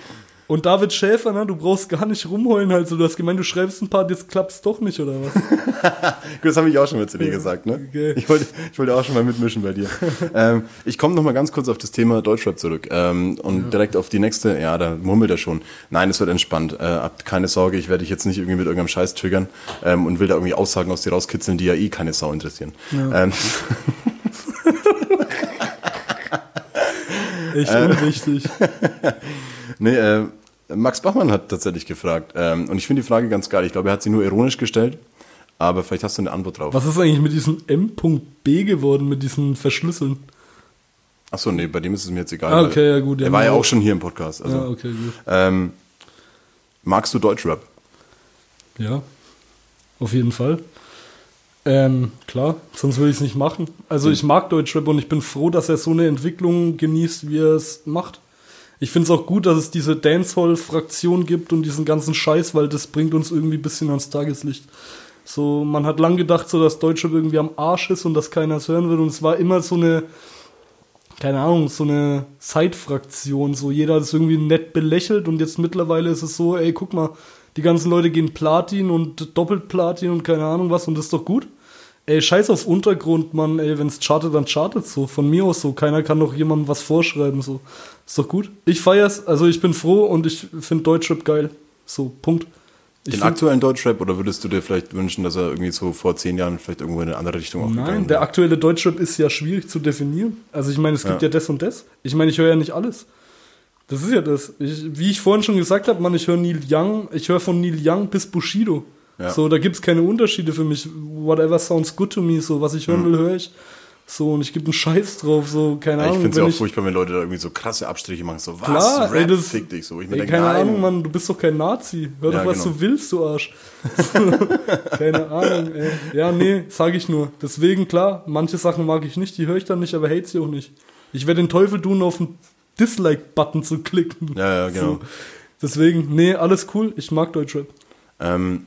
Und David Schäfer, ne, du brauchst gar nicht rumheulen, halt so. Du hast gemeint, du schreibst ein paar, jetzt klappt's doch nicht, oder was? Das habe ich auch schon mal zu dir gesagt, ne? Okay. Ich, wollte, ich wollte auch schon mal mitmischen bei dir. ähm, ich komme noch mal ganz kurz auf das Thema Deutschrap zurück ähm, und direkt auf die nächste. Ja, da murmelt er schon. Nein, es wird entspannt. Äh, habt keine Sorge, ich werde dich jetzt nicht irgendwie mit irgendeinem Scheiß triggern ähm, und will da irgendwie Aussagen aus dir rauskitzeln, die ja eh keine Sau interessieren. Ähm, Echt unwichtig. nee, äh, Max Bachmann hat tatsächlich gefragt ähm, und ich finde die Frage ganz geil. Ich glaube, er hat sie nur ironisch gestellt, aber vielleicht hast du eine Antwort drauf. Was ist eigentlich mit diesem M.B geworden, mit diesen Verschlüsseln? Achso, nee, bei dem ist es mir jetzt egal. Ah, okay, ja, gut, Er war ja auch schon hier im Podcast. Also, ja, okay, gut. ähm, magst du Deutschrap? Ja, auf jeden Fall. Ähm, klar, sonst würde ich es nicht machen. Also ich mag Deutschrap und ich bin froh, dass er so eine Entwicklung genießt, wie er es macht. Ich finde es auch gut, dass es diese Dancehall-Fraktion gibt und diesen ganzen Scheiß, weil das bringt uns irgendwie ein bisschen ans Tageslicht. So, man hat lang gedacht, so dass Deutschrap irgendwie am Arsch ist und dass keiner es hören will. Und es war immer so eine, keine Ahnung, so eine Side-Fraktion. So, jeder es irgendwie nett belächelt und jetzt mittlerweile ist es so, ey, guck mal, die ganzen Leute gehen Platin und doppelt Platin und keine Ahnung was und das ist doch gut. Ey, scheiß auf Untergrund, Mann, ey, wenn's chartet, dann chartet so. Von mir aus so. Keiner kann doch jemandem was vorschreiben, so. Ist doch gut. Ich feier's, also ich bin froh und ich finde Deutschrap geil. So, Punkt. Ich Den aktuellen Deutschrap oder würdest du dir vielleicht wünschen, dass er irgendwie so vor zehn Jahren vielleicht irgendwo in eine andere Richtung auch Nein, gegangen der aktuelle Deutschrap ist ja schwierig zu definieren. Also ich meine, es gibt Ja. ja, das und das. Ich meine, ich höre ja nicht alles. Das ist ja das. Ich, wie ich vorhin schon gesagt habe, Mann, ich höre Neil Young, ich höre von Neil Young bis Bushido. Ja. So, da gibt's keine Unterschiede für mich. Whatever sounds good to me, so was ich hören will, höre ich. So, und ich gebe einen Scheiß drauf, so, keine Mhm. Ja, ich Ahnung. finde es ja auch furchtbar, wenn Leute da irgendwie so krasse Abstriche machen. So, was? Klar, Rap, ey, das, fick dich so. Ich mir ey, denke, keine nein. Ahnung, Mann, du bist doch kein Nazi. Hör Ja, doch, was genau. du willst, du Arsch. keine Ahnung, ey. Ja, nee, sag ich nur. Deswegen, klar, manche Sachen mag ich nicht, die höre ich dann nicht, aber hate sie auch nicht. Ich werde den Teufel tun, auf den Dislike-Button zu klicken. Ja, ja, genau. So. Deswegen, nee, alles cool, ich mag Deutschrap. Ähm.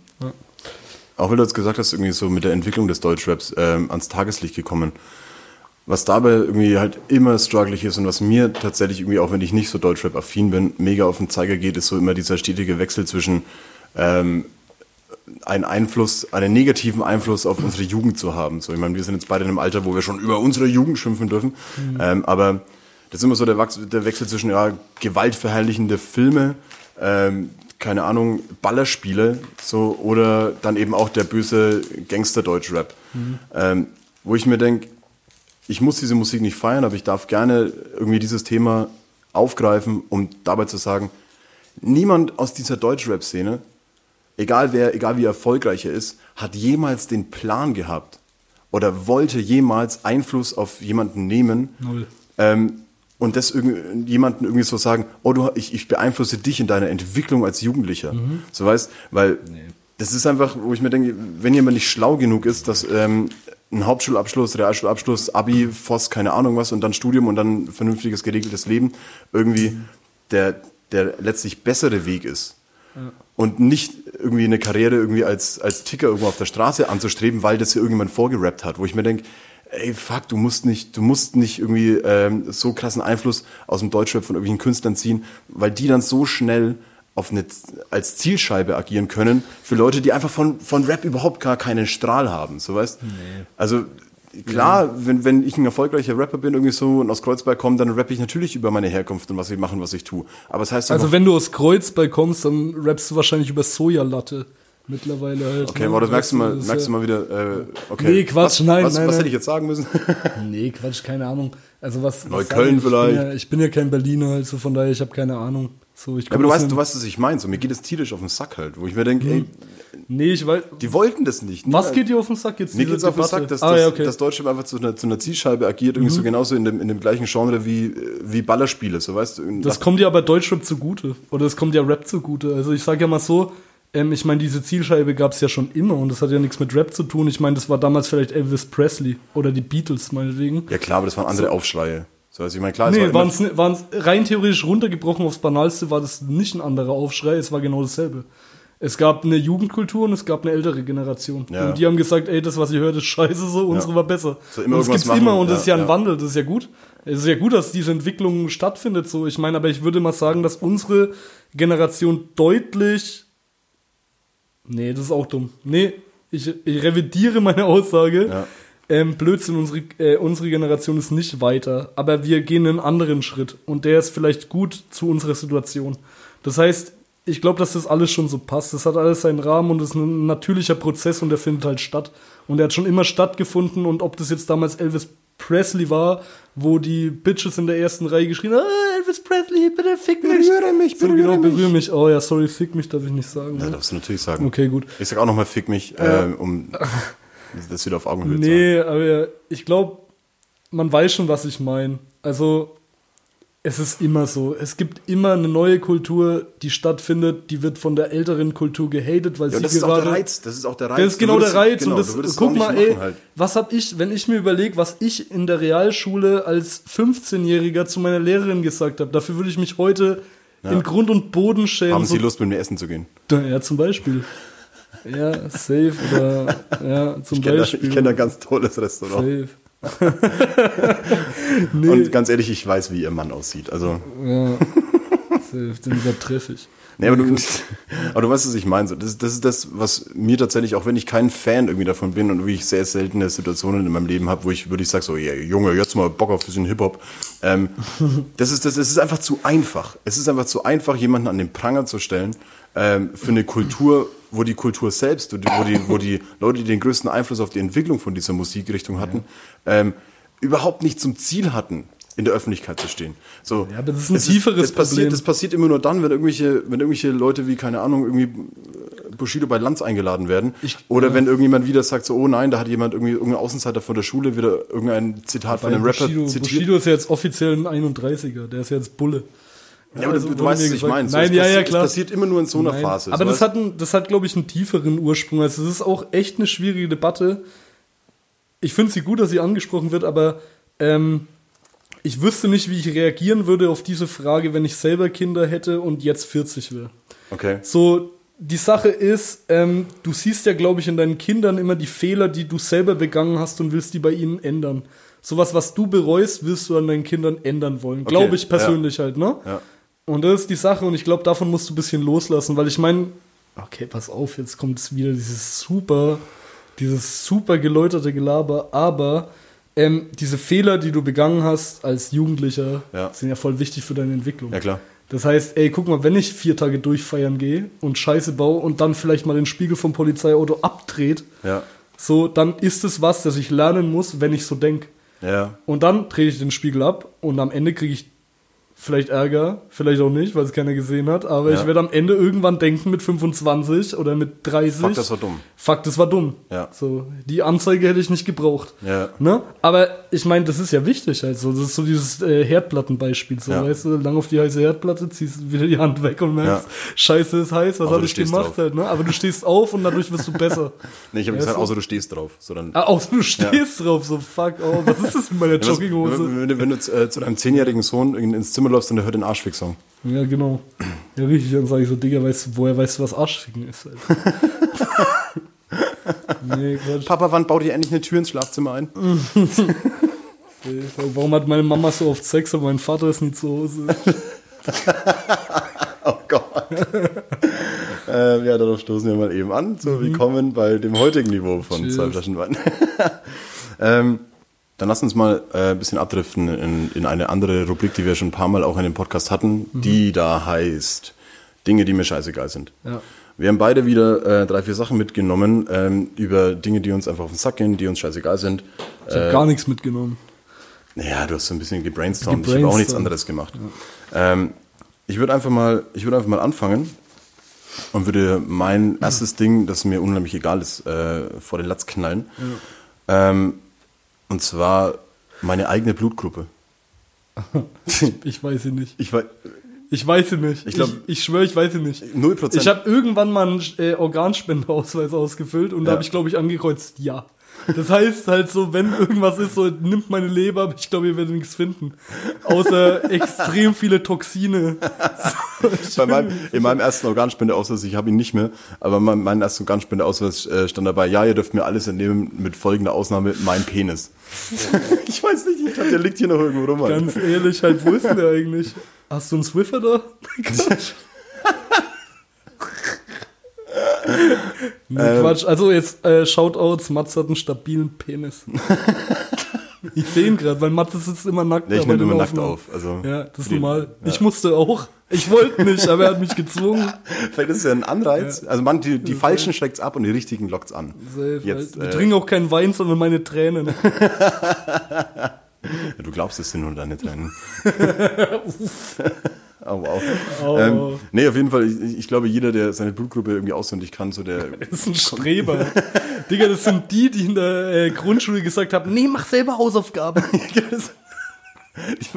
Auch weil du jetzt gesagt hast, irgendwie so mit der Entwicklung des Deutschraps ähm, ans Tageslicht gekommen. was dabei irgendwie halt immer strugglig ist und was mir tatsächlich irgendwie, auch wenn ich nicht so Deutschrap-affin bin, mega auf den Zeiger geht, ist so immer dieser stetige Wechsel zwischen ähm, einen Einfluss, einen negativen Einfluss auf unsere Jugend zu haben. So, ich meine, wir sind jetzt beide in einem Alter, wo wir schon über unsere Jugend schimpfen dürfen. Ähm, aber das ist immer so der Wechsel zwischen ja, gewaltverherrlichende Filme, ähm, keine Ahnung, Ballerspiele, so, oder dann eben auch der böse Gangster-Deutsch-Rap. Ähm, wo ich mir denke, ich muss diese Musik nicht feiern, aber ich darf gerne irgendwie dieses Thema aufgreifen, um dabei zu sagen, niemand aus dieser Deutschrap-Szene, egal wer, egal wie erfolgreich er ist, hat jemals den Plan gehabt oder wollte jemals Einfluss auf jemanden nehmen Null. ähm, und das jemanden irgendwie so sagen, oh, du, ich, ich beeinflusse dich in deiner Entwicklung als Jugendlicher. So weißt, weil das ist einfach, wo ich mir denke, wenn jemand nicht schlau genug ist, dass ähm, ein Hauptschulabschluss, Realschulabschluss, Abi, Voss, keine Ahnung was und dann Studium und dann vernünftiges, geregeltes Leben irgendwie der, der letztlich bessere Weg ist. Und nicht irgendwie eine Karriere irgendwie als, als Ticker irgendwo auf der Straße anzustreben, weil das hier irgendjemand vorgerappt hat, wo ich mir denke, ey, fuck, du musst nicht, du musst nicht irgendwie ähm, so krassen Einfluss aus dem Deutschrap von irgendwelchen Künstlern ziehen, weil die dann so schnell auf eine, als Zielscheibe agieren können für Leute, die einfach von, von Rap überhaupt gar keinen Strahl haben, so weißt? Also klar, wenn, wenn ich ein erfolgreicher Rapper bin irgendwie so und aus Kreuzberg komme, dann rappe ich natürlich über meine Herkunft und was ich mache und was ich tue. Aber es heißt doch Also wenn du aus Kreuzberg kommst, dann rappst du wahrscheinlich über Sojalatte. Mittlerweile halt. Okay, ne? das merkst du mal, merkst du mal wieder, äh, okay. Nee, Quatsch, was, nein, was, nein, Was hätte ich jetzt sagen müssen? Nee, Quatsch, keine Ahnung. Also was. was Neukölln ich? vielleicht. Ich bin, ja, ich bin ja kein Berliner, also von daher, ich habe keine Ahnung. So, ich Ja, aber du weißt, du weißt, was ich meine. So, mir geht es tierisch auf den Sack halt, wo ich mir denke, ey, Nee, ich weiß. die wollten das nicht. Was geht dir auf den Sack jetzt? Mir diese geht's auf den? Sack, dass, ah, ja, okay. Mhm. dass Deutschland einfach zu einer, zu einer Zielscheibe agiert, irgendwie so genauso in dem, in dem gleichen Genre wie, wie Ballerspiele, so weißt du. Das kommt ja aber Deutschrap zugute. Oder das kommt ja Rap zugute. Also ich sage ja mal so, ähm, ich meine, diese Zielscheibe gab es ja schon immer und das hat ja nichts mit Rap zu tun. Ich meine, das war damals vielleicht Elvis Presley oder die Beatles meinetwegen. ja klar, aber das waren andere Aufschreie. So, also ich meine, klar, es Nee, war waren immer, es waren's rein theoretisch runtergebrochen aufs Banalste, war das nicht ein anderer Aufschrei, es war genau dasselbe. Es gab eine Jugendkultur und es gab eine ältere Generation. Ja. Und die haben gesagt, ey, das, was ihr hört, ist scheiße so, unsere war besser. So immer und das gibt's machen, immer und das ja, ist ja ein ja. Wandel, das ist ja gut. Es ist ja gut, dass diese Entwicklung stattfindet so. Ich meine, aber ich würde mal sagen, dass unsere Generation deutlich Nee, das ist auch dumm. Nee, ich, ich revidiere meine Aussage. Ja. Ähm, Blödsinn, unsere, äh, unsere Generation ist nicht weiter, aber wir gehen einen anderen Schritt und der ist vielleicht gut zu unserer Situation. Das heißt, ich glaube, dass das alles schon so passt. Das hat alles seinen Rahmen und es ist ein natürlicher Prozess und der findet halt statt. Und der hat schon immer stattgefunden und ob das jetzt damals Elvis Presley war, wo die Bitches in der ersten Reihe geschrien haben, ah, Elvis Presley, bitte fick mich. Berühre mich, so, berühre genau, mich. berühre mich. Oh ja, sorry, fick mich darf ich nicht sagen. ja, ne? darfst du natürlich sagen. Okay, gut. Ich sag auch nochmal, fick mich, äh, um das wieder auf Augenhöhe zu haben. Nee, aber ich glaube, man weiß schon, was ich meine. Also, es ist immer so. Es gibt immer eine neue Kultur, die stattfindet, die wird von der älteren Kultur gehatet, weil Ja, sie das ist auch gerade. der Reiz. Das ist auch der Reiz. Das ist genau würdest- der Reiz. Genau, und das, guck mal, ey, halt. was hab ich, wenn ich mir überlege, was ich in der Realschule als 15-Jähriger zu meiner Lehrerin gesagt habe, dafür würde ich mich heute in Grund und Boden schämen. Haben Sie Lust, mit mir essen zu gehen? Ja, zum Beispiel. Ja, safe oder ja, zum Ich kenne da, Beispiel. ich kenn da ein ganz tolles Restaurant. Safe. Und ganz ehrlich, ich weiß, wie Ihr Mann aussieht. Also, Ja, den übertreffe ich. nee, aber, du, aber du weißt, was ich meine. Das, das ist das, was mir tatsächlich, auch wenn ich kein Fan irgendwie davon bin und wie ich sehr seltene Situationen in meinem Leben habe, wo ich würde ich sage so, ja, Junge, jetzt mal Bock auf ein bisschen Hip-Hop. Ähm, das, ist, das, das ist einfach zu einfach. Es ist einfach zu einfach, jemanden an den Pranger zu stellen ähm, für eine Kultur, wo die Kultur selbst, wo die, wo die, Leute, die den größten Einfluss auf die Entwicklung von dieser Musikrichtung hatten, ähm, überhaupt nicht zum Ziel hatten, in der Öffentlichkeit zu stehen. So, Ja, aber das ist ein es tieferes das passiert, Problem. Das passiert immer nur dann, wenn irgendwelche, wenn irgendwelche Leute wie, keine Ahnung, irgendwie äh, Bushido bei Lanz eingeladen werden. Ich- Oder ja. wenn irgendjemand wieder sagt, so, oh nein, da hat jemand irgendwie, irgendein Außenseiter von der Schule wieder irgendein Zitat von Bei einem Rapper Bushido, zitiert. Bushido ist ja jetzt offiziell ein 31er, der ist ja jetzt Bulle. Ja, aber also du, du weißt, was ich meine. So, Nein, ja, passiert, ja, klar. Es passiert immer nur in so einer Nein, Phase. Aber so, das hat, ein, das hat, glaube ich, einen tieferen Ursprung. Also, es ist auch echt eine schwierige Debatte. Ich finde sie gut, dass sie angesprochen wird, aber ähm, ich wüsste nicht, wie ich reagieren würde auf diese Frage, wenn ich selber Kinder hätte und jetzt 40 wäre. Okay. So, die Sache ist, ähm, du siehst ja, glaube ich, in deinen Kindern immer die Fehler, die du selber begangen hast und willst die bei ihnen ändern. sowas, was du bereust, wirst du an deinen Kindern ändern wollen. Glaube ich persönlich halt, ne? Ja. Und das ist die Sache und ich glaube, davon musst du ein bisschen loslassen, weil ich meine, okay, pass auf, jetzt kommt es wieder dieses super, dieses super geläuterte Gelaber, aber ähm, diese Fehler, die du begangen hast als Jugendlicher, Ja. sind ja voll wichtig für deine Entwicklung. Ja, klar. Das heißt, ey, guck mal, wenn ich vier Tage durchfeiern gehe und Scheiße baue und dann vielleicht mal den Spiegel vom Polizeiauto abdreht, Ja. so, dann ist es was, das ich lernen muss, wenn ich so denke. Ja. Und dann drehe ich den Spiegel ab und am Ende kriege ich vielleicht Ärger, vielleicht auch nicht, weil es keiner gesehen hat, aber Ja. ich werde am Ende irgendwann denken mit 25 oder mit 30. Fuck, das war dumm. Fuck, das war dumm. Ja. So, die Anzeige hätte ich nicht gebraucht. Ja. Ne? Aber ich meine, das ist ja wichtig halt so. Das ist so dieses äh, Herdplattenbeispiel. So, Ja. weißt du, lang auf die heiße Herdplatte, ziehst wieder die Hand weg und merkst, Ja. scheiße ist heiß, was habe ich gemacht drauf. halt, ne? Aber du stehst auf und dadurch wirst du besser. Nee, ich habe gesagt, außer du stehst drauf. So dann, ah, außer du stehst drauf, so fuck, oh, was ist das mit meiner Jogginghose? wenn, wenn, wenn du äh, zu deinem zehnjährigen Sohn in, ins Zimmer läufst und der hört den Arschfick-Song. Ja, genau. Ja, richtig. Dann sage ich so, Digga, weißt woher weißt du, was Arschficken ist? Nee, Quatsch. Papa, wann baut ihr endlich eine Tür ins Schlafzimmer ein? Warum hat meine Mama so oft Sex und mein Vater ist nie zu Hause? Oh Gott. ähm, ja, darauf stoßen wir mal eben an. So, willkommen bei dem heutigen Niveau von Cheers. zwei Flaschen Wein. ähm, dann lass uns mal äh, ein bisschen abdriften in, in eine andere Rubrik, die wir schon ein paar Mal auch in dem Podcast hatten, die da heißt Dinge, die mir scheißegal sind. Ja. Wir haben beide wieder äh, drei, vier Sachen mitgenommen ähm, über Dinge, die uns einfach auf den Sack gehen, die uns scheißegal sind. Ich habe gar nichts mitgenommen. Naja, du hast so ein bisschen gebrainstormt. Ich habe auch nichts anderes gemacht. Ähm, ich würde einfach mal, ich würde einfach mal anfangen und würde mein erstes Ding, das mir unheimlich egal ist, äh, vor den Latz knallen. Ähm, und zwar meine eigene Blutgruppe. Ich weiß sie nicht. Ich war Ich weiß sie nicht. Ich Ich, glaub- ich, schwöre, ich weiß sie nicht. 0%. Ich habe irgendwann mal einen äh, Organspendeausweis ausgefüllt und da Ja. habe ich, glaube ich, angekreuzt, ja. Das heißt halt so, wenn irgendwas ist, so nimmt meine Leber, aber ich glaube, ihr werdet nichts finden. Außer extrem viele Toxine. bei meinem, in meinem ersten Organspendeausweis, ich habe ihn nicht mehr, aber in meinem, ersten Organspendeausweis äh, stand dabei, ja, ihr dürft mir alles entnehmen, mit folgender Ausnahme, mein Penis. ich weiß nicht, ich glaube, der liegt hier noch irgendwo rum. Alter. Ganz ehrlich, halt, wo ist denn der eigentlich? Hast du einen Swiffer da? Quatsch. nee, Ähm. Quatsch. Also jetzt äh, Shoutouts, Mats hat einen stabilen Penis. ich sehe ihn gerade, weil Mats sitzt immer nackt. Nee, ich nehme den immer nackt auf. Also, Ja, das ist die- normal. ja. Ich musste auch. Ich wollte nicht, aber er hat mich gezwungen. Vielleicht ist es ja ein Anreiz. Also man, die, die Falschen schreckt's ab und die Richtigen lockt's an. Safe, Jetzt, wir äh, trinken auch keinen Wein, sondern meine Tränen. Ja, du glaubst, es sind nur deine Tränen. Oh, wow. Oh. Ähm, nee, auf jeden Fall, ich, ich glaube, jeder, der seine Blutgruppe irgendwie auswendig kann, so der. Das ist ein Streber. Digga, das sind die, die in der äh, Grundschule gesagt haben, nee, mach selber Hausaufgaben. Ich-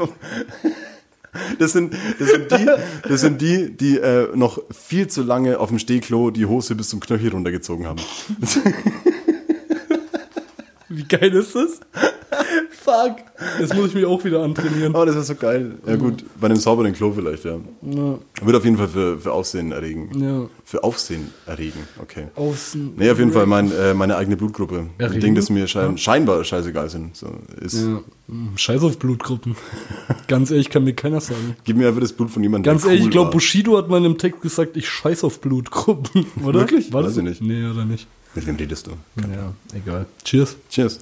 Das sind, das sind die, das sind die, die äh, noch viel zu lange auf dem Stehklo die Hose bis zum Knöchel runtergezogen haben. Wie geil ist das? Fuck. Das muss ich mir auch wieder antrainieren. Oh, das ist so geil. Ja gut, bei einem sauberen Klo vielleicht, ja. Ja, Wird auf jeden Fall für, für Aufsehen erregen. ja. Für Aufsehen erregen, okay. Außen. Nee, auf jeden Fall mein, äh, meine eigene Blutgruppe. Erregen? Ding, das mir schein, scheinbar scheißegal sind. So, ist, Ja. Scheiß auf Blutgruppen. Ganz ehrlich, kann mir keiner sagen. Gib mir einfach das Blut von jemandem, Ganz der ehrlich, cool ich glaube. Bushido hat mal in einem Text gesagt, ich scheiß auf Blutgruppen, oder? Wirklich? War Weiß das ich nicht. Nee, oder nicht. Mit wem redest du? Ja, egal. Cheers. Cheers.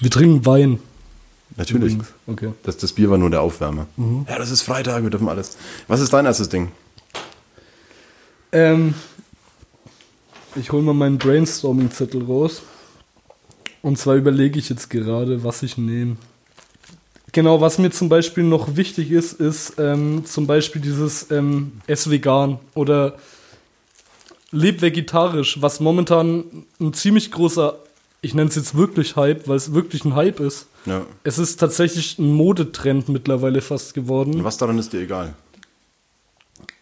Wir trinken Wein. Natürlich. Übrigens. Okay. Das, das Bier war nur der Aufwärmer. Mhm. Ja, das ist Freitag, wir dürfen alles. Was ist dein erstes Ding? Ähm, ich hole mal meinen Brainstorming-Zettel raus. Und zwar überlege ich jetzt gerade, was ich nehme. Genau, was mir zum Beispiel noch wichtig ist, ist ähm, zum Beispiel dieses ähm, Ess vegan oder Leb vegetarisch, was momentan ein ziemlich großer, ich nenne es jetzt wirklich Hype, weil es wirklich ein Hype ist. Ja. Es ist tatsächlich ein Modetrend mittlerweile fast geworden. Und was daran ist dir egal?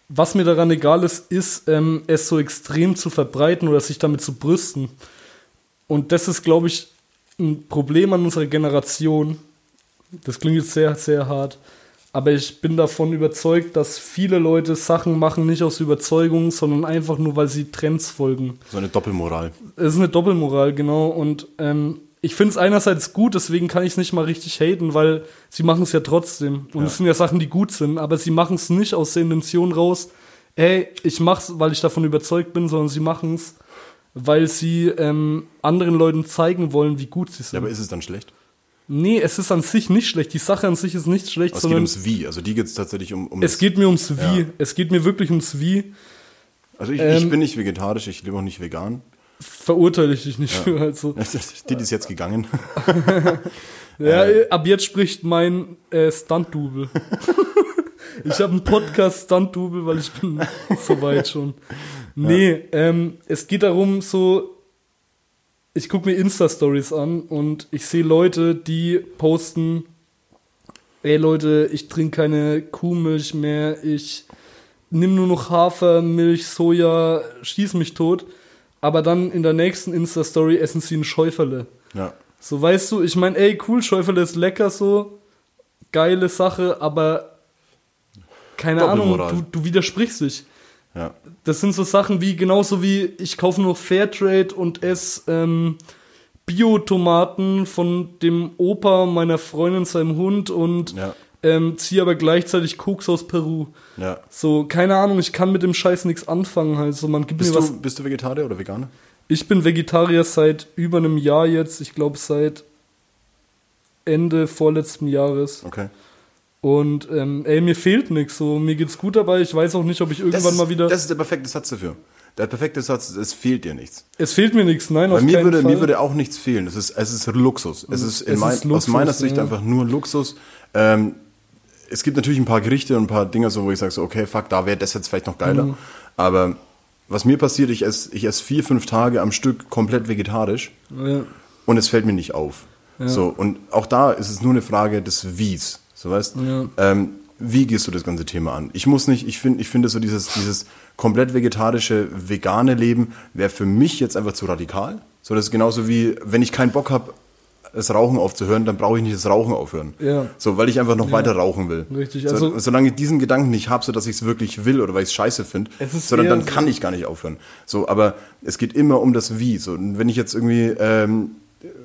Was mir daran egal ist, ist, ähm, es so extrem zu verbreiten oder sich damit zu brüsten. Und das ist, glaube ich, ein Problem an unserer Generation. Das klingt jetzt sehr, sehr hart. Aber ich bin davon überzeugt, dass viele Leute Sachen machen, nicht aus Überzeugung, sondern einfach nur, weil sie Trends folgen. So eine Doppelmoral. Es ist eine Doppelmoral, genau. Und ähm, ich finde es einerseits gut, deswegen kann ich es nicht mal richtig haten, weil sie machen es ja trotzdem. Und Ja. es sind ja Sachen, die gut sind, aber sie machen es nicht aus der Intention raus, ey, ich mach's, weil ich davon überzeugt bin, sondern sie machen es, weil sie ähm, anderen Leuten zeigen wollen, wie gut sie Ja, sind. aber ist es dann schlecht? Nee, es ist an sich nicht schlecht. Die Sache an sich ist nicht schlecht, Aber es geht sondern ums Wie. Also die geht es tatsächlich um, um es geht mir ums Wie. Ja. Es geht mir wirklich ums Wie. Also ich, ich ähm, bin nicht vegetarisch, ich lebe auch nicht vegan. Verurteile ich dich nicht für. Also, Die ist jetzt gegangen. ja, ab jetzt spricht mein äh, Stunt-Double. ich habe einen Podcast-Stunt-Double, weil ich bin soweit schon. Nee, ähm, es geht darum, so, ich gucke mir Insta-Stories an und ich sehe Leute, die posten, ey Leute, ich trinke keine Kuhmilch mehr, ich nimm nur noch Hafermilch, Soja, schieß mich tot. Aber dann in der nächsten Insta-Story essen sie ein Schäuferle. Ja. So, weißt du, ich meine, ey, cool, Schäuferle ist lecker so, geile Sache, aber keine Ahnung, du, du widersprichst dich. Ja. Das sind so Sachen wie, genauso wie ich kaufe nur Fairtrade und esse ähm, Bio-Tomaten von dem Opa meiner Freundin, seinem Hund und Ja. ähm, ziehe aber gleichzeitig Koks aus Peru. ja. So, keine Ahnung, ich kann mit dem Scheiß nichts anfangen. Halt. So, man gibt Bist, mir was. du, bist du Vegetarier oder Veganer? Ich bin Vegetarier seit über einem Jahr jetzt. Ich glaube seit Ende vorletzten Jahres. Okay. Und ähm, ey, mir fehlt nichts. So, mir geht's gut dabei. Ich weiß auch nicht, ob ich irgendwann ist, mal wieder. Das ist der perfekte Satz dafür. Der perfekte Satz, es fehlt dir nichts. es fehlt mir nichts. Nein, Bei auf mir keinen würde, Fall. mir würde auch nichts fehlen. Es ist, es ist Luxus. Es ist, in Es mein, ist Luxus, aus meiner Sicht ja. einfach nur Luxus. Ähm, es gibt natürlich ein paar Gerichte und ein paar Dinge, so, wo ich sage, so, okay, fuck, da wäre das jetzt vielleicht noch geiler. Mhm. Aber was mir passiert, ich esse ich esse vier, fünf Tage am Stück komplett vegetarisch ja. und es fällt mir nicht auf. So, und auch da ist es nur eine Frage des Wies. So weißt Ja. ähm, wie gehst du das ganze Thema an? Ich muss nicht, ich finde, ich finde so dieses, dieses komplett vegetarische, vegane Leben wäre für mich jetzt einfach zu radikal. So, das ist genauso wie, wenn ich keinen Bock habe, das Rauchen aufzuhören, dann brauche ich nicht das Rauchen aufhören. Ja. So, weil ich einfach noch weiter rauchen will. Richtig, So, also- solange ich diesen Gedanken nicht habe, so dass ich es wirklich will oder weil ich es scheiße finde, sondern dann so- kann ich gar nicht aufhören. So, aber es geht immer um das Wie. So, und wenn ich jetzt irgendwie, ähm,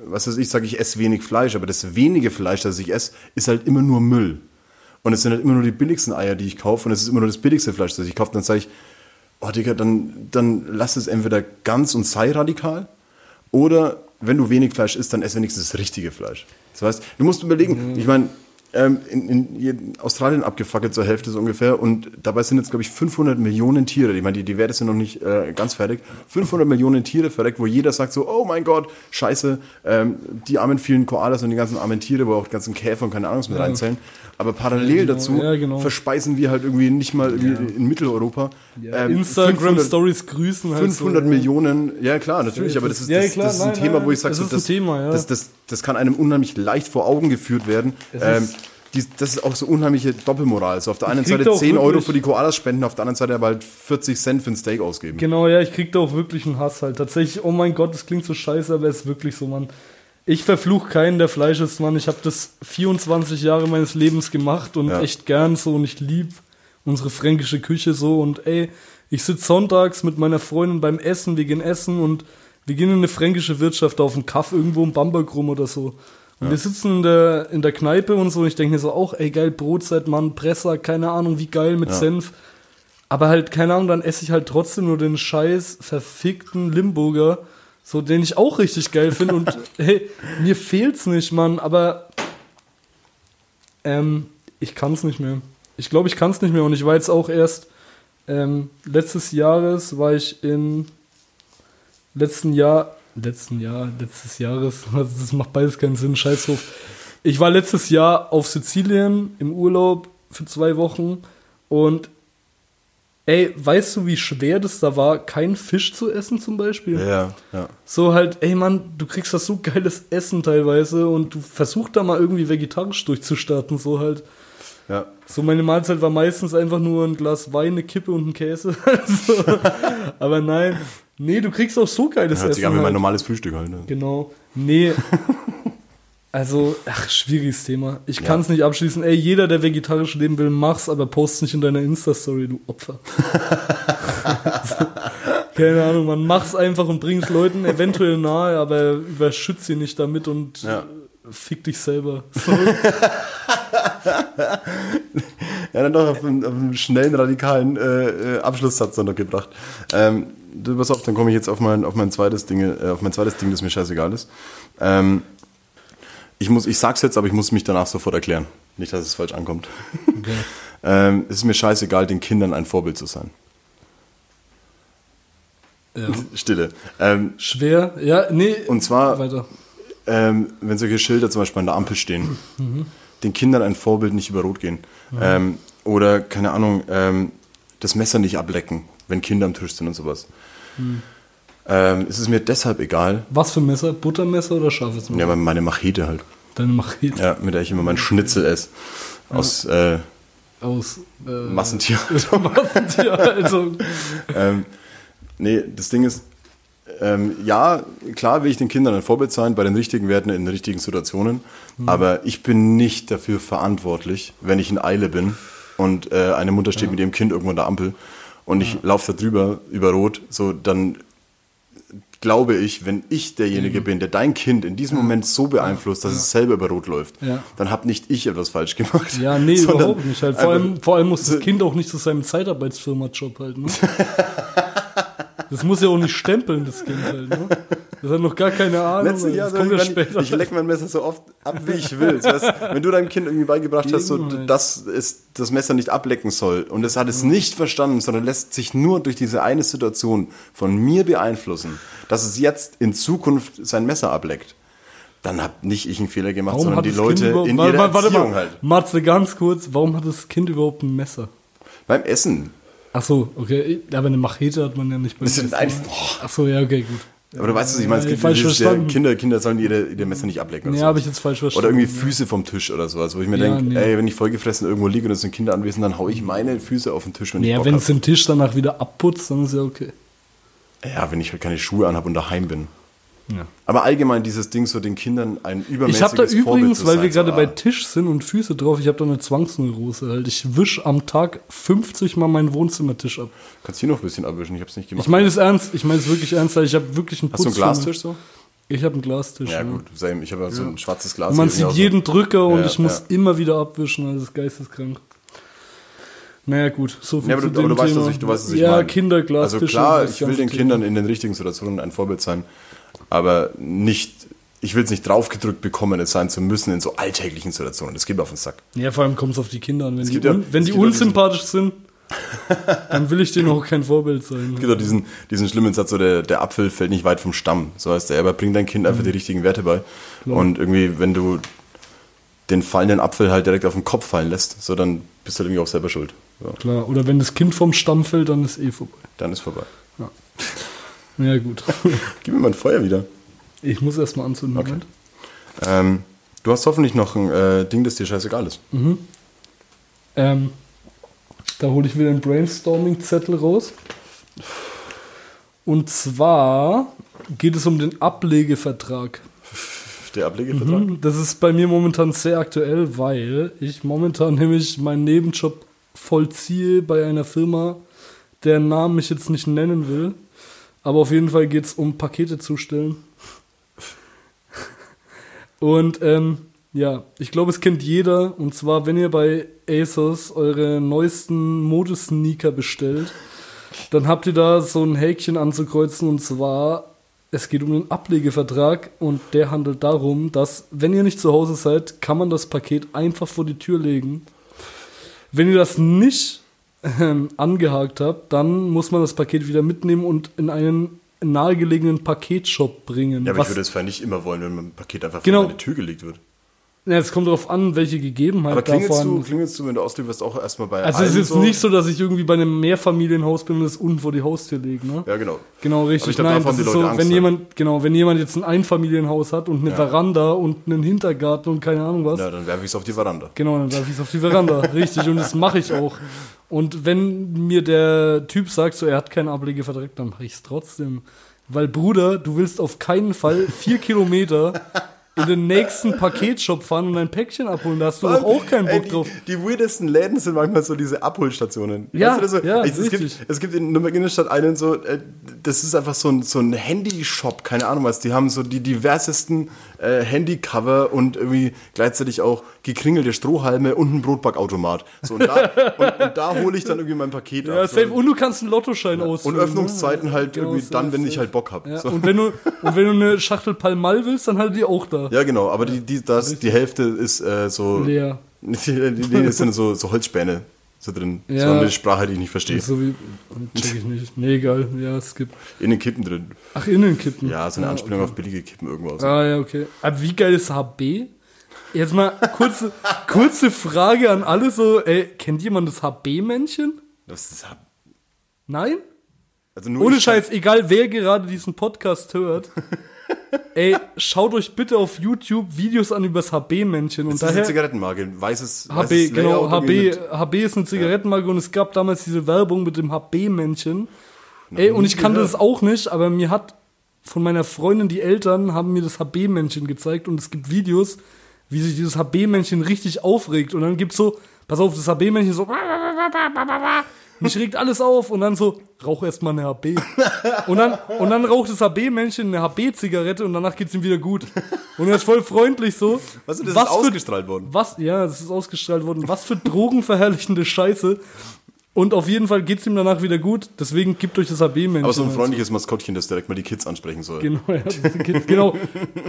was weiß ich, sage ich esse wenig Fleisch, aber das wenige Fleisch, das ich esse, ist halt immer nur Müll. Und es sind halt immer nur die billigsten Eier, die ich kaufe und es ist immer nur das billigste Fleisch, das ich kaufe. Dann sage ich, oh Digga, dann, dann lass es entweder ganz und sei radikal oder wenn du wenig Fleisch isst, dann ess wenigstens das richtige Fleisch. Das heißt, du musst überlegen, ich meine, ähm, in, in, in Australien abgefackelt zur Hälfte so ungefähr und dabei sind jetzt, glaube ich, 500 Millionen Tiere. Ich meine, die, die Werte sind noch nicht äh, ganz fertig. 500 Millionen Tiere verreckt, wo jeder sagt so, oh mein Gott, scheiße, ähm, die armen vielen Koalas und die ganzen armen Tiere, wo auch die ganzen Käfer und keine Ahnung was mit reinzählen. Aber parallel genau, dazu ja, genau. verspeisen wir halt irgendwie nicht mal irgendwie in Mitteleuropa ähm, 500 Instagram-Stories grüßen halt 500 so, Millionen, ja klar, natürlich, aber das ist, Ja, das, klar, das ist ein nein, Thema, wo ich sage, das so, das, Thema, ja. das, das, das kann einem unheimlich leicht vor Augen geführt werden. Ähm, die, das ist auch so unheimliche Doppelmoral. So auf der einen Seite da auch 10 Euro für die Koalas spenden, auf der anderen Seite aber halt 40 Cent für ein Steak ausgeben. Genau, ja, ich krieg da auch wirklich einen Hass halt. Tatsächlich, oh mein Gott, das klingt so scheiße, aber es ist wirklich so, Mann. Ich verfluch keinen, der Fleisch ist, Mann. Ich habe das 24 Jahre meines Lebens gemacht und Ja. echt gern so und ich lieb unsere fränkische Küche so und ey, ich sitze sonntags mit meiner Freundin beim Essen, wir gehen essen und wir gehen in eine fränkische Wirtschaft auf einen Kaff irgendwo im Bamberg rum oder so. Und wir sitzen in der, in der Kneipe und so und ich denke mir so auch, ey geil, Brotzeit, Mann, Presser, keine Ahnung, wie geil mit Senf. Aber halt, keine Ahnung, dann esse ich halt trotzdem nur den scheiß verfickten Limburger, so den ich auch richtig geil finde. Und hey, mir fehlt's nicht, Mann, aber ähm, ich kann's nicht mehr. Ich glaube, ich kann's nicht mehr. Und ich war jetzt auch erst ähm, letztes Jahres war ich in letzten Jahr, letzten Jahr, letztes Jahres, das macht beides keinen Sinn, scheiß drauf. Ich war letztes Jahr auf Sizilien im Urlaub für zwei Wochen und ey, weißt du, wie schwer das da war, keinen Fisch zu essen zum Beispiel? Ja, ja. So halt, ey Mann, du kriegst das so geiles Essen teilweise und du versuchst da mal irgendwie vegetarisch durchzustarten, so halt. ja. So meine Mahlzeit war meistens einfach nur ein Glas Wein, eine Kippe und ein Käse. also, aber nein, nee, du kriegst auch so geiles Hört sich Essen. an wie mein halt. normales Frühstück halt. Ne? Genau. Nee. Also, ach, schwieriges Thema. Ich kann es nicht abschließen. Ey, jeder, der vegetarisch leben will, mach's, aber post nicht in deiner Insta-Story, du Opfer. Keine Ahnung, man macht's einfach und bringt's Leuten eventuell nahe, aber überschütz sie nicht damit und Ja. äh, fick dich selber. Ja, dann doch auf einen, auf einen schnellen, radikalen äh, äh, Abschlusssatz dann noch gebracht. Ähm, pass auf, dann komme ich jetzt auf mein, auf mein zweites Ding, äh, auf mein zweites Ding, das mir scheißegal ist. Ähm, ich muss, ich sag's jetzt, aber ich muss mich danach sofort erklären. Nicht, dass es falsch ankommt. ähm, es ist mir scheißegal, den Kindern ein Vorbild zu sein. ja. Stille. Ähm, Schwer, ja, nee. und zwar, weiter. ähm, wenn solche Schilder zum Beispiel an der Ampel stehen, den Kindern ein Vorbild nicht über Rot gehen. Ähm, oder, keine Ahnung, ähm, das Messer nicht ablecken, wenn Kinder am Tisch sind und sowas. Ähm, es ist mir deshalb egal, Was für Messer? Buttermesser oder scharfes Messer? ja, meine Machete halt, Deine Machete ja, mit der ich immer meinen Schnitzel esse. Aus äh, aus äh, Massentier. Massentierhaltung. ähm, nee, das Ding ist, ähm, ja, klar will ich den Kindern ein Vorbild sein bei den richtigen Werten in den richtigen Situationen, aber ich bin nicht dafür verantwortlich, wenn ich in Eile bin und äh, eine Mutter steht mit ihrem Kind irgendwo an der Ampel und ich laufe da drüber über Rot, so dann glaube ich, wenn ich derjenige bin, der dein Kind in diesem Moment so beeinflusst, dass es selber über Rot läuft, Ja. dann habe nicht ich etwas falsch gemacht. Ja, nee, überhaupt nicht. Halt. Vor, allem, vor allem muss das Kind auch nicht zu seinem Zeitarbeitsfirma-Job halt, ne? Das muss ja auch nicht stempeln, das Kind halt, ne? Das hat noch gar keine Ahnung. Letztes Jahr so, ich, später. ich leck mein Messer so oft ab, wie ich will. Das heißt, wenn du deinem Kind irgendwie beigebracht hast, so, dass es das Messer nicht ablecken soll und es hat es nicht verstanden, sondern lässt sich nur durch diese eine Situation von mir beeinflussen, dass es jetzt in Zukunft sein Messer ableckt, dann hab nicht ich einen Fehler gemacht, Warum sondern die Leute in warte, ihrer warte, Erziehung mal, halt. Matze, ganz kurz, warum hat das Kind überhaupt ein Messer? Beim Essen. Ach so, okay, aber eine Machete hat man ja nicht beim Essen, ne? Ach so, ja, okay, gut. Aber du weißt, was ich meine. Es Ja, gibt falsch dieses, der verstanden. Kinder, Kinder sollen ihre, ihre Messer nicht ablecken. Nee, habe ich jetzt falsch verstanden. Oder irgendwie Füße vom Tisch oder sowas, wo ich mir Ja, denke, nee. ey, wenn ich vollgefressen irgendwo liege und es sind Kinder anwesend, dann hau ich meine Füße auf den Tisch, wenn ich Ja, Bock wenn es den Tisch danach wieder abputzt, dann ist ja okay. Ja, wenn ich halt keine Schuhe anhabe und daheim bin. Ja. Aber allgemein dieses Ding, so den Kindern ein übermäßiges Ich habe da übrigens, weil wir gerade bei ah, Tisch sind und Füße drauf, ich habe da eine Zwangsneurose halt. Ich wisch am Tag 50 Mal meinen Wohnzimmertisch ab. Kannst du hier noch ein bisschen abwischen? Ich hab's nicht gemacht. Ich meine es ernst, ich meine es wirklich ernst, weil ich habe wirklich einen Hast du einen Putz Glastisch so? Ich habe einen Glastisch. Ja, gut, same. Ich habe ja so ein schwarzes Glas. Und man sieht jeden Drücker und Ja, ich muss ja. immer wieder abwischen, also das ist geisteskrank. Naja, gut, so viel Ja, aber zu du, aber dem du weißt, Thema. was ich, du weißt, was ich ja, meine. Kinder, Glastische. Also klar, ich will den. Kindern in den richtigen Situationen ein Vorbild sein, aber nicht, ich will es nicht draufgedrückt bekommen, es sein zu müssen in so alltäglichen Situationen. Das geht auf den Sack. Ja, vor allem kommt es auf die Kinder an. Wenn die, ja- un, wenn die unsympathisch sind, dann will ich denen auch kein Vorbild sein. Es gibt auch diesen, diesen schlimmen Satz, so der, der Apfel fällt nicht weit vom Stamm. So heißt der, aber bring dein Kind Mhm. einfach die richtigen Werte bei. Und irgendwie, wenn du den fallenden Apfel halt direkt auf den Kopf fallen lässt, so dann bist du halt irgendwie auch selber schuld. So, Klar, oder wenn das Kind vom Stamm fällt, dann ist eh vorbei. dann ist vorbei. Ja, gut. Gib mir mal ein Feuer wieder. Ich muss erstmal anzünden. Moment. Ähm, du hast hoffentlich noch ein äh, Ding, das dir scheißegal ist. Ähm, da hole ich wieder einen Brainstorming-Zettel raus. Und zwar geht es um den Ablegevertrag. Der Ablegevertrag? Mhm, Das ist bei mir momentan sehr aktuell, weil ich momentan nämlich meinen Nebenjob vollziehe bei einer Firma, deren Namen ich jetzt nicht nennen will. Aber auf jeden Fall geht es um Pakete zustellen. Und ähm, ja, ich glaube, es kennt jeder. Und zwar, wenn ihr bei ASOS eure neuesten Modesneaker bestellt, dann habt ihr da so ein Häkchen anzukreuzen. Und zwar, es geht um den Ablegevertrag. Und der handelt darum, dass, wenn ihr nicht zu Hause seid, kann man das Paket einfach vor die Tür legen. Wenn ihr das nicht angehakt habt, dann muss man das Paket wieder mitnehmen und in einen nahegelegenen Paketshop bringen. Ja, aber Was- ich würde es vielleicht nicht immer wollen, wenn ein Paket einfach Genau. vor meine Tür gelegt wird. Ja, es kommt darauf an, welche Gegebenheiten Aber klingelst davon. du, klingelst du, wenn du auslieferst, auch erstmal bei also es ist jetzt nicht so, dass ich irgendwie bei einem Mehrfamilienhaus bin und es unten vor die Haustür lege, ne? Ja, genau. Genau, richtig. ich glaub, Nein, das ist so, Angst wenn halt. jemand, genau, wenn jemand jetzt ein Einfamilienhaus hat und eine Ja. Veranda und einen Hintergarten und keine Ahnung was, Ja, dann werfe ich es auf die Veranda. Genau, dann werfe ich es auf die Veranda. Richtig, und das mache ich auch. Und wenn mir der Typ sagt, so er hat keinen Ablegevertrag, dann mache ich es trotzdem. Weil, Bruder, du willst auf keinen Fall vier Kilometer in den nächsten Paketshop fahren und ein Päckchen abholen. Da hast du doch auch keinen Ey, Bock drauf. Die, die weirdesten Läden sind manchmal so diese Abholstationen. Ja, Weißt du, das so, ja, es, es, gibt, es gibt in Nürnberg Innenstadt einen so, äh, das ist einfach so ein, so ein Handy-Shop, keine Ahnung was. Die haben so die diversesten äh, Handycover und irgendwie gleichzeitig auch gekringelte Strohhalme und einen Brotbackautomat. So, und, da, und, und da hole ich dann irgendwie mein Paket Ja, ab. safe. So. Und du kannst einen Lottoschein ausfüllen. Und Öffnungszeiten ne? halt Genau, irgendwie dann, wenn ich halt Bock habe. Ja, So. und, wenn du, und wenn du eine Schachtel Palmal willst, dann halt die auch da. Ja, genau, aber die, die, das, die Hälfte ist äh, so. Leer. Die, die, die sind so, so Holzspäne so drin. Ja. So eine Sprache, die ich nicht verstehe. So wie. Check ich nicht. Nee, egal. Ja, es gibt. In den Kippen drin. Ach, Innenkippen. Ja, so eine Ah, Anspielung okay. auf billige Kippen irgendwas. Ah, ja, okay. Aber wie geil ist HB? Jetzt mal kurze, kurze Frage an alle so. Ey, kennt jemand das HB-Männchen? Das ist, Nein? also nur Ohne Scheiß, egal wer gerade diesen Podcast hört. Ey, schaut euch bitte auf YouTube Videos an über das HB-Männchen. Das Und ist eine daher. Zigarettenmarke. Ein weißes, HB, weißes genau, Layout HB, HB ist eine Zigarettenmarke und es gab damals diese Werbung mit dem HB-Männchen. Ey, und ich kannte gehört. das auch nicht, aber mir hat von meiner Freundin die Eltern haben mir das HB-Männchen gezeigt und es gibt Videos, wie sich dieses HB-Männchen richtig aufregt und dann gibt's so, pass auf, das HB-Männchen so mich regt alles auf und dann so, rauch erst mal eine HB. Und dann, und dann raucht das HB-Männchen eine HB-Zigarette und danach geht's ihm wieder gut. Und er ist voll freundlich so. Was, das ist für- ausgestrahlt worden. was, ja, das ist ausgestrahlt worden. Was für drogenverherrlichende Scheiße. Und auf jeden Fall geht's ihm danach wieder gut. Deswegen gibt euch das HB-Männchen. Aber so ein freundliches Maskottchen, das direkt mal die Kids ansprechen soll. Genau, ja, Kind, genau.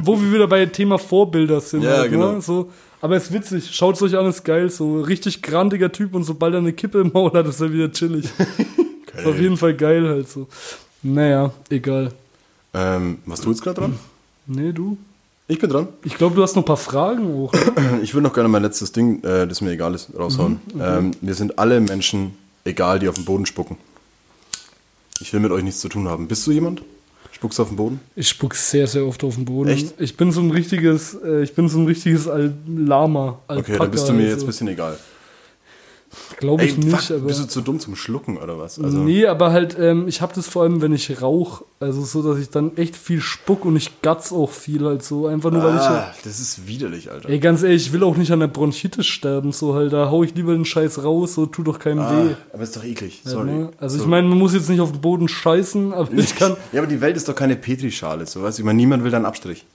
Wo wir wieder bei Thema Vorbilder sind. Ja, halt, genau. Ne? So, aber es ist witzig. Schaut's euch an, ist geil. So richtig grandiger Typ und sobald er eine Kippe im Maul hat, ist er wieder chillig. ist auf jeden Fall geil halt so. Naja, egal. Ähm, was du jetzt gerade dran? Nee, du? Ich bin dran. Ich glaube, du hast noch ein paar Fragen hoch. Ich will noch gerne mein letztes Ding, äh, das mir egal ist, raushauen. Mhm, Ähm, wir sind alle Menschen egal, die auf den Boden spucken. Ich will mit euch nichts zu tun haben. Bist du jemand? Spuckst du auf den Boden? Ich spuck sehr, sehr oft auf den Boden. Echt? Ich bin so ein richtiges, äh, ich bin so ein richtiges Al Lama. Okay, dann bist du mir jetzt ein also. bisschen egal. Glaube ich Ey, nicht, fuck, aber. bist du zu dumm zum Schlucken oder was? Also, nee, aber halt, ähm, ich habe das vor allem, wenn ich rauche. Also so, dass ich dann echt viel spuck und ich gatz auch viel halt so. Einfach nur, weil ich. ah, das ist widerlich, Alter. Ey, ganz ehrlich, ich will auch nicht an der Bronchitis sterben, so halt. Da hau ich lieber den Scheiß raus, so tut doch keinem weh. ah, aber ist doch eklig, Halt, sorry. ne? Also So. ich meine, man muss jetzt nicht auf den Boden scheißen, aber ich kann. Ja, aber die Welt ist doch keine Petrischale, so weißt du? Ich meine, niemand will da einen Abstrich.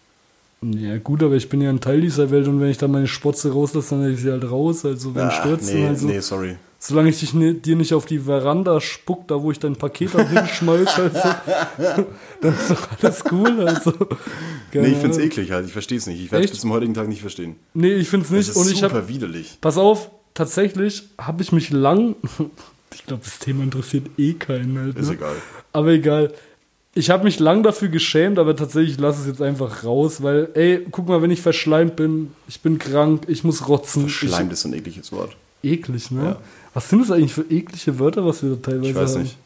Ja, gut, aber ich bin ja ein Teil dieser Welt und wenn ich da meine Spotze rauslasse, dann ich sie halt raus. Also wenn Ah, stürzen nee, halt so. nee, sorry. Solange ich dich ni- dir nicht auf die Veranda spuck, da wo ich dein Paket dann hinschmeiß, halt so, dann ist doch alles cool. Also, Nee, ich find's eklig halt. Ich versteh's nicht. Ich werde es bis zum heutigen Tag nicht verstehen. Nee, ich find's Das nicht. ist Und ich super hab, widerlich. pass auf, tatsächlich habe ich mich lang, ich glaube, das Thema interessiert eh keinen halt. Ist Ne? egal. Aber egal. Ich habe mich lang dafür geschämt, aber tatsächlich lasse es jetzt einfach raus, weil, ey, guck mal, wenn ich verschleimt bin, ich bin krank, ich muss rotzen. Schleim ist so ein ekliges Wort. Ich, eklig, ne? Ja. Was sind das eigentlich für eklige Wörter, was wir da teilweise Ich weiß haben? nicht.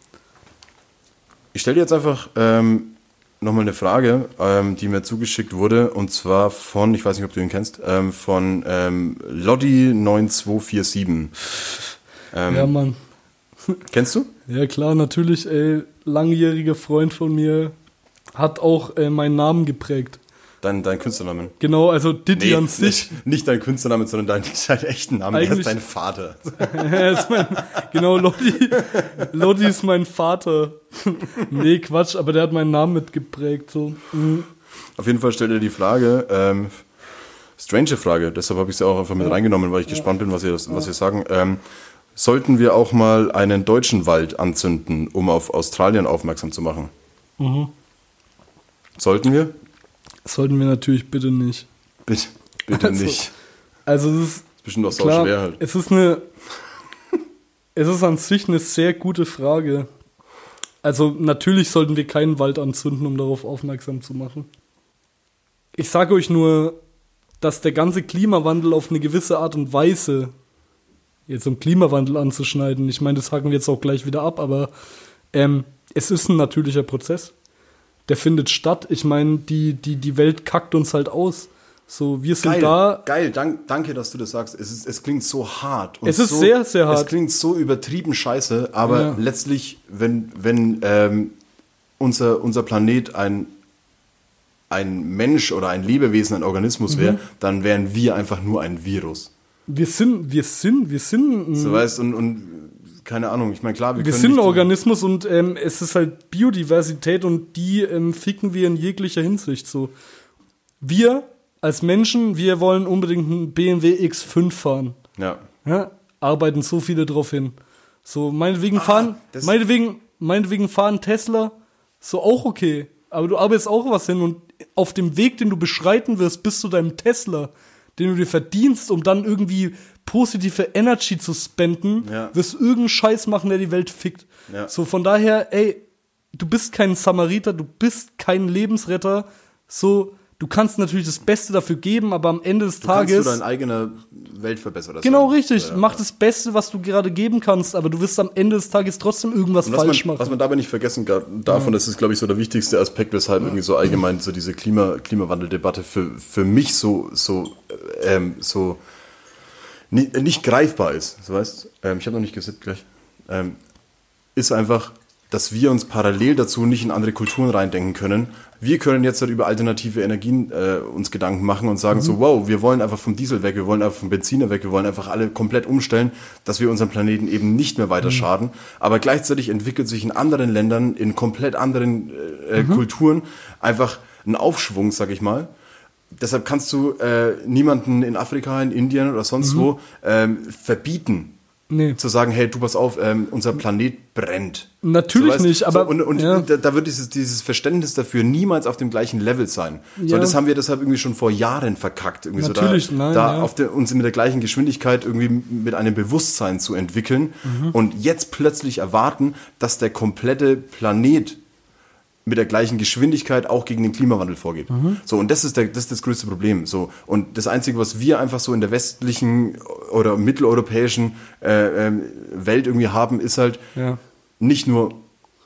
Ich stelle dir jetzt einfach ähm, nochmal eine Frage, ähm, die mir zugeschickt wurde, und zwar von, ich weiß nicht, ob du ihn kennst, ähm, von ähm, Lodi9247. Ähm, Ja, Mann. Kennst du? Ja, klar, natürlich, ey, langjähriger Freund von mir hat auch äh, meinen Namen geprägt. Dein, dein Künstlernamen. Genau, also Didi an sich. nicht, nicht dein Künstlernamen, sondern dein, dein echten Namen. Er ist Eigentlich- dein Vater. Er ist mein, genau, Lodi, Lodi ist mein Vater. nee, Quatsch, aber der hat meinen Namen mitgeprägt. So. Mhm. Auf jeden Fall stellt er die Frage, ähm, strange Frage, deshalb habe ich sie auch einfach mit reingenommen, weil ich gespannt bin, was ihr, was ihr sagen. Ähm, sollten wir auch mal einen deutschen Wald anzünden, um auf Australien aufmerksam zu machen? Mhm. Sollten wir? Sollten wir natürlich bitte nicht. Bitte, bitte Also, nicht. Also es ist Ist bestimmt auch sau klar, schwer halt. es ist eine, es ist an sich eine sehr gute Frage. Also natürlich sollten wir keinen Wald anzünden, um darauf aufmerksam zu machen. Ich sage euch nur, dass der ganze Klimawandel auf eine gewisse Art und Weise, jetzt um Klimawandel anzuschneiden, ich meine, das haken wir jetzt auch gleich wieder ab, aber ähm, es ist ein natürlicher Prozess. Der findet statt. Ich meine, die, die, die Welt kackt uns halt aus. So, wir sind Geil, da, geil, dank, danke, dass du das sagst. Es, ist, es klingt so hart. Und Es ist so, sehr, sehr hart. Es klingt so übertrieben scheiße, aber Ja. letztlich, wenn, wenn ähm, unser, unser Planet ein ein Mensch oder ein Lebewesen, ein Organismus wäre, Mhm. dann wären wir einfach nur ein Virus. Wir sind, wir sind, wir sind, So weißt und, und keine Ahnung, ich meine, klar, wir, wir sind ein Organismus und ähm, es ist halt Biodiversität und die ähm, ficken wir in jeglicher Hinsicht so. Wir als Menschen, wir wollen unbedingt einen BMW X5 fahren. Ja. Ja, arbeiten so viele drauf hin. So, meinetwegen fahren, Ah, das- meinetwegen, meinetwegen fahren Tesla, so auch okay. Aber du arbeitest auch was hin und auf dem Weg, den du beschreiten wirst, bis zu deinem Tesla, den du dir verdienst, um dann irgendwie positive Energy zu spenden, Ja. wirst du irgendeinen Scheiß machen, der die Welt fickt. Ja. So, von daher, ey, du bist kein Samariter, du bist kein Lebensretter. So, du kannst natürlich das Beste dafür geben, aber am Ende des Du kannst Tages. du dein eigener Weltverbesserer Genau sein. richtig. Ja. Mach das Beste, was du gerade geben kannst, aber du wirst am Ende des Tages trotzdem irgendwas Und was falsch man, machen. was man dabei nicht vergessen darf, und das ist, glaube ich, so der wichtigste Aspekt, weshalb irgendwie so allgemein so diese Klima, Klimawandeldebatte für, für mich so, so, äh, ähm, so ni- nicht greifbar ist. So weißt, ähm, ich habe noch nicht gesippt gleich. Ähm, ist einfach, dass wir uns parallel dazu nicht in andere Kulturen reindenken können. Wir können jetzt halt über alternative Energien äh, uns Gedanken machen und sagen so, wow, wir wollen einfach vom Diesel weg, wir wollen einfach vom Benziner weg, wir wollen einfach alle komplett umstellen, dass wir unserem Planeten eben nicht mehr weiter schaden. Aber gleichzeitig entwickelt sich in anderen Ländern, in komplett anderen äh, äh, Kulturen einfach ein Aufschwung, sag ich mal. Deshalb kannst du äh, niemanden in Afrika, in Indien oder sonst wo ähm, verbieten, Nee. zu sagen, hey, du pass auf, ähm, unser Planet brennt. Natürlich weißt, nicht, aber- und und ja. da, da wird dieses, dieses Verständnis dafür niemals auf dem gleichen Level sein. So, Ja. das haben wir deshalb irgendwie schon vor Jahren verkackt. Irgendwie Natürlich, so da, nein, da ja. auf der, uns mit der gleichen Geschwindigkeit irgendwie mit einem Bewusstsein zu entwickeln Mhm. und jetzt plötzlich erwarten, dass der komplette Planet mit der gleichen Geschwindigkeit auch gegen den Klimawandel vorgeht. Mhm. So, und das ist, der, das ist das größte Problem. So, und das Einzige, was wir einfach so in der westlichen oder mitteleuropäischen äh, ähm, Welt irgendwie haben, ist halt Ja. nicht nur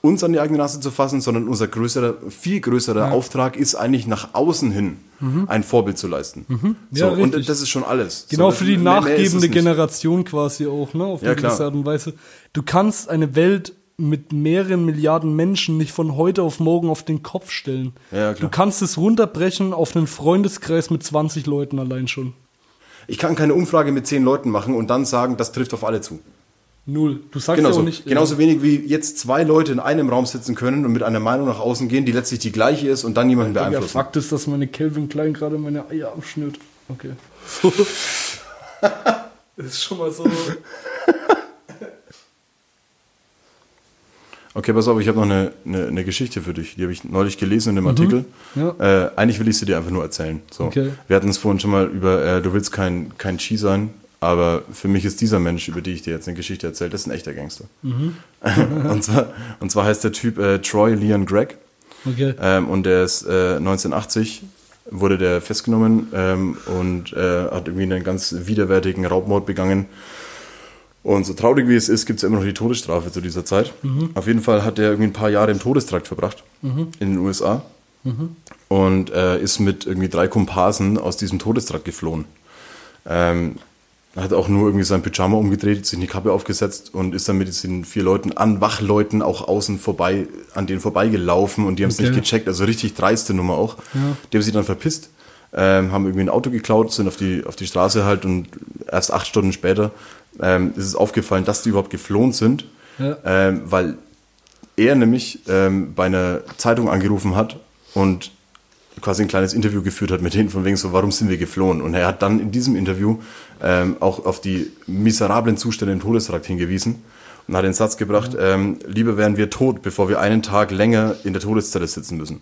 uns an die eigene Nase zu fassen, sondern unser größerer, viel größerer Auftrag ist eigentlich nach außen hin ein Vorbild zu leisten. So, Mhm. Ja, und richtig. das ist schon alles. Genau so, für die nachgebende. Generation quasi auch, ne? Auf Ja, eine klar. gewisse Art und Weise. Du kannst eine Welt mit mehreren Milliarden Menschen nicht von heute auf morgen auf den Kopf stellen. Ja. Du kannst es runterbrechen auf einen Freundeskreis mit 20 Leuten allein schon. Ich kann keine Umfrage mit zehn Leuten machen und dann sagen, das trifft auf alle zu. Null. Du sagst Genauso, ja auch nicht. genauso wenig wie jetzt zwei Leute in einem Raum sitzen können und mit einer Meinung nach außen gehen, die letztlich die gleiche ist und dann jemanden beeinflussen. Fakt ist, dass meine Calvin Klein gerade meine Eier abschnürt. Okay. So. Das ist schon mal so. Okay, pass auf, ich habe noch eine, eine, eine Geschichte für dich. Die habe ich neulich gelesen in dem Artikel. Ja. Äh, eigentlich will ich sie dir einfach nur erzählen. So. Okay. Wir hatten es vorhin schon mal über, äh, du willst kein, kein Ski sein, aber für mich ist dieser Mensch, über die ich dir jetzt eine Geschichte erzähle, das ist ein echter Gangster. Mhm. und, zwar, und zwar heißt der Typ äh, Troy Leon Gregg. Okay. Ähm, und der ist äh, 1980 wurde der festgenommen ähm, und äh, hat irgendwie einen ganz widerwärtigen Raubmord begangen. Und so traurig wie es ist, gibt es immer noch die Todesstrafe zu dieser Zeit. Auf jeden Fall hat er irgendwie ein paar Jahre im Todestrakt verbracht in den USA und äh, ist mit irgendwie drei Komparsen aus diesem Todestrakt geflohen. Ähm, hat auch nur irgendwie sein Pyjama umgedreht, sich eine Kappe aufgesetzt und ist dann mit diesen vier Leuten an Wachleuten auch außen vorbei, an denen vorbeigelaufen und die haben es Okay. nicht gecheckt, also richtig dreiste Nummer auch. Die haben sich dann verpisst, ähm, haben irgendwie ein Auto geklaut, sind auf die, auf die Straße halt und erst acht Stunden später ähm, ist es aufgefallen, dass die überhaupt geflohen sind, Ja. ähm, weil er nämlich ähm, bei einer Zeitung angerufen hat und quasi ein kleines Interview geführt hat mit denen von wegen so, warum sind wir geflohen? Und er hat dann in diesem Interview ähm, auch auf die miserablen Zustände im Todestrakt hingewiesen und hat den Satz gebracht, ähm, lieber wären wir tot, bevor wir einen Tag länger in der Todeszelle sitzen müssen.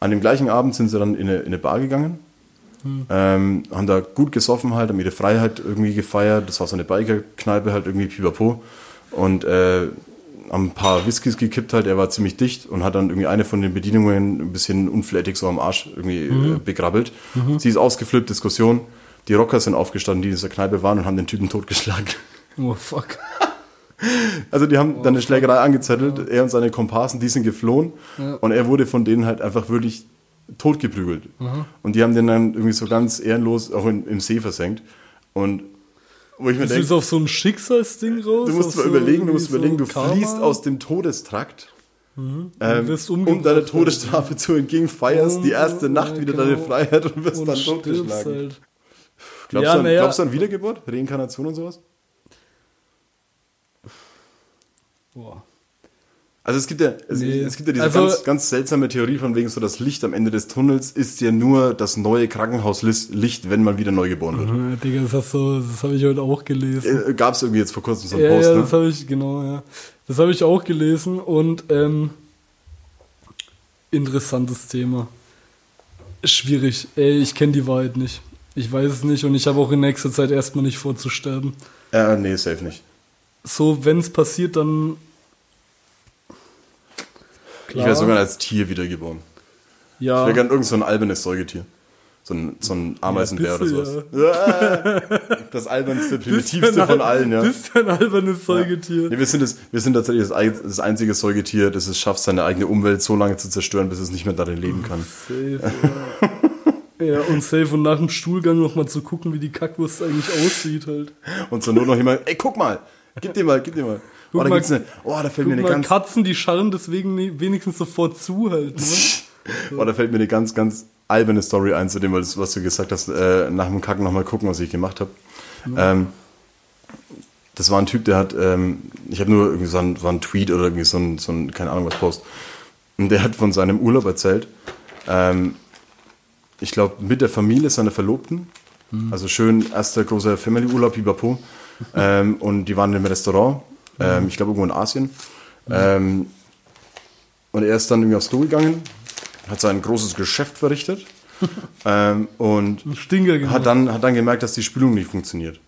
An dem gleichen Abend sind sie dann in eine, in eine Bar gegangen, ähm, haben da gut gesoffen halt, haben ihre Freiheit irgendwie gefeiert, das war so eine Bikerkneipe halt irgendwie pipapo. Und äh, haben ein paar Whiskys gekippt halt, er war ziemlich dicht und hat dann irgendwie eine von den Bedienungen ein bisschen unflätig so am Arsch irgendwie äh, begrabbelt. Sie ist ausgeflippt, Diskussion. Die Rocker sind aufgestanden, die in dieser Kneipe waren und haben den Typen totgeschlagen. Oh fuck. Also die haben dann eine Schlägerei angezettelt, er und seine Komparsen, die sind geflohen. Und er wurde von denen halt einfach wirklich totgeprügelt. Und die haben den dann irgendwie so ganz ehrenlos auch in, im See versenkt. Und wo ich mir denke, ist auf so ein Schicksalsding raus. Du musst mal so überlegen, du musst irgendwie überlegen, du so Karma? fließt aus dem Todestrakt Du ähm, um deiner. Todesstrafe zu entgehen, feierst die erste Ja, Nacht wieder genau. deine Freiheit und wirst Und dann totgeschlagen. halt. Glaubst, Ja, du an, ja. glaubst du an Wiedergeburt, Reinkarnation und sowas? Boah. Also es gibt ja, es, Nee. es gibt ja diese Also- ganz, ganz seltsame Theorie von wegen so, das Licht am Ende des Tunnels ist ja nur das neue Krankenhauslicht, wenn man wieder neu geboren wird. Ja, Digga, das, hast du- das habe ich heute auch gelesen. Äh, Gab es irgendwie jetzt vor kurzem so einen ja, Post, ja, ne? das habe ich, genau, ja. Das habe ich auch gelesen und ähm, interessantes Thema. Schwierig. Ey, ich kenne die Wahrheit nicht. Ich weiß es nicht und ich habe auch in nächster Zeit erstmal nicht vor zu sterben. Äh, nee, safe nicht. So, wenn es passiert, dann. Ich wäre sogar als Tier wiedergeboren. ja. Ich wäre gern irgend so ein albernes Säugetier. So ein, so ein Ameisenbär bist oder sowas. Das albernste, primitivste von allen, ja. Bist du ein albernes Säugetier? Nee, wir, sind das, wir sind tatsächlich das, das einzige Säugetier, das es schafft, seine eigene Umwelt so lange zu zerstören, bis es nicht mehr darin leben kann. Safe, ja. ja, und safe und nach dem Stuhlgang nochmal zu gucken, wie die Kackwurst eigentlich aussieht halt. Und zur Not noch jemand, ey, guck mal, gib dir mal, gib dir mal. Oh, da mal- gibt's eine, oh, da fällt mir Guck eine mal, ganz, Katzen, die scharren deswegen wenigstens sofort zu halt. Ne? oh, da fällt mir eine ganz, ganz alberne Story ein zu dem, was du gesagt hast, äh, nach dem Kacken nochmal gucken, was ich gemacht habe. Ähm, das war ein Typ, der hat, ähm, ich habe nur irgendwie so ein, war ein Tweet oder irgendwie so ein, so ein, keine Ahnung was Post. Und der hat von seinem Urlaub erzählt. Ähm, ich glaube, mit der Familie seiner Verlobten. Also schön, erster großer Family-Urlaub, Pipapo. ähm, und die waren im Restaurant, ähm, ich glaube irgendwo in Asien. Ähm, und er ist dann irgendwie aufs Klo gegangen, hat sein großes Geschäft verrichtet ähm, und hat dann, hat dann gemerkt, dass die Spülung nicht funktioniert.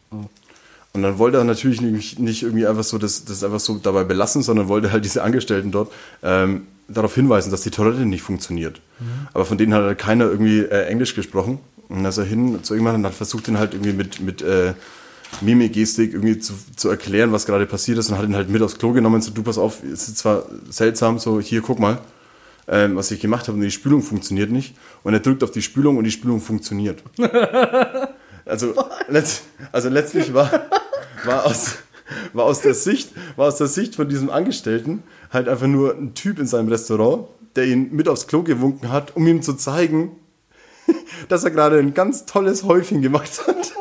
Und dann wollte er natürlich nicht, nicht irgendwie einfach so das, das einfach so dabei belassen, sondern wollte halt diese Angestellten dort ähm, darauf hinweisen, dass die Toilette nicht funktioniert. Aber von denen hat halt keiner irgendwie äh, Englisch gesprochen. Und dann ist er hin zu irgendwann und hat versucht, den halt irgendwie mit, mit äh, Mimik, Gestik irgendwie zu, zu erklären, was gerade passiert ist und hat ihn halt mit aufs Klo genommen so, du pass auf, es ist zwar seltsam, so hier, guck mal, ähm, was ich gemacht habe und die Spülung funktioniert nicht. Und er drückt auf die Spülung und die Spülung funktioniert. Also, letzt, also letztlich war, war, aus, war, aus der Sicht, war aus der Sicht von diesem Angestellten halt einfach nur ein Typ in seinem Restaurant, der ihn mit aufs Klo gewunken hat, um ihm zu zeigen, dass er gerade ein ganz tolles Häufchen gemacht hat.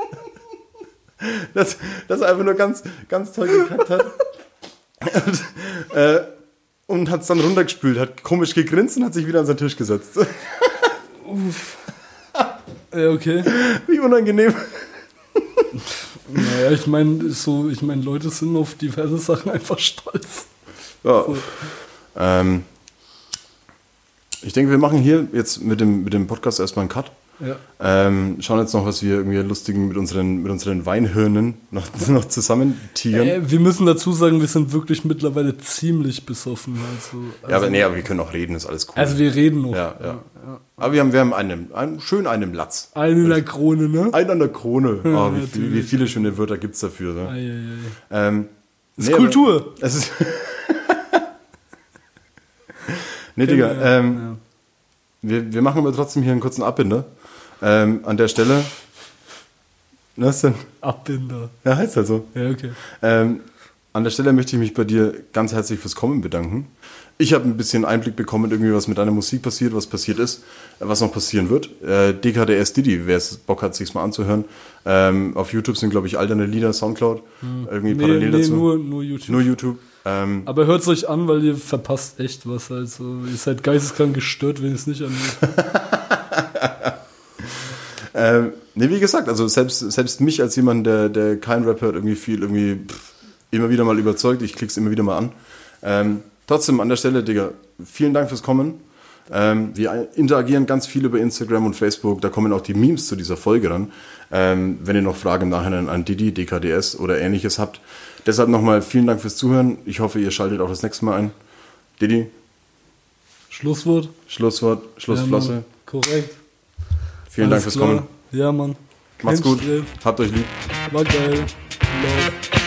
Dass, dass er einfach nur ganz, ganz toll gekackt hat. Und, äh, und hat es dann runtergespült, hat komisch gegrinst und hat sich wieder an seinen Tisch gesetzt. Ja, okay. Wie unangenehm. Naja, ich meine, so, ich meine, Leute sind auf diverse Sachen einfach stolz. Ja. Ähm, ich denke, wir machen hier jetzt mit dem, mit dem Podcast erstmal einen Cut. Ja. Ähm, schauen jetzt noch, was wir irgendwie lustigen mit unseren, mit unseren Weinhirnen noch, noch zusammen tigern. Äh, wir müssen dazu sagen, wir sind wirklich mittlerweile ziemlich besoffen. Also, also, ja, aber nee, aber wir können auch reden, ist alles cool. also wir reden noch. ja, ja. Aber wir haben, wir haben einen, einen, schön einen Latz. Einen in der Krone, ne? Einen an der Krone. Oh, wie, viel, wie viele schöne Wörter gibt es dafür. Ne? Ei, ei, Ähm, ist nee, aber- Kultur. Es ist. nee, Digga, Ja, ähm, ja. wir, wir machen aber trotzdem hier einen kurzen Abbinder. Ähm, an der Stelle. Was denn? Abbinder. Ja, heißt halt so. Ja, okay. Ähm, an der Stelle möchte ich mich bei dir ganz herzlich fürs Kommen bedanken. Ich habe ein bisschen Einblick bekommen, irgendwie was mit deiner Musik passiert, was passiert ist, äh, was noch passieren wird. Äh, DKDS Didi, wer es Bock hat, sich's mal anzuhören. Ähm, auf YouTube sind, glaube ich, all deine Lieder, Soundcloud, irgendwie Nee, parallel nee dazu. nur, nur YouTube. Nur YouTube. Ähm, Aber hört es euch an, weil ihr verpasst echt was. Also, ihr seid geisteskrank gestört, wenn ihr es nicht anhört. Ähm, nee, wie gesagt, also selbst, selbst mich als jemand, der, der kein Rap hört, irgendwie viel, irgendwie pff, immer wieder mal überzeugt. Ich klick's immer wieder mal an. Ähm, trotzdem an der Stelle, Digga, vielen Dank fürs Kommen. Ähm, wir interagieren ganz viel über Instagram und Facebook. Da kommen auch die Memes zu dieser Folge ran. Ähm, wenn ihr noch Fragen im Nachhinein an Didi, DKDS oder ähnliches habt. Deshalb nochmal vielen Dank fürs Zuhören. Ich hoffe, ihr schaltet auch das nächste Mal ein. Didi, Schlusswort. Schlusswort, Schlussflosse. Ja, Mann. Korrekt. Vielen Alles Dank fürs klar. Kommen. Ja, Mann. Macht's gut. Stress. Habt euch lieb. War geil. Love.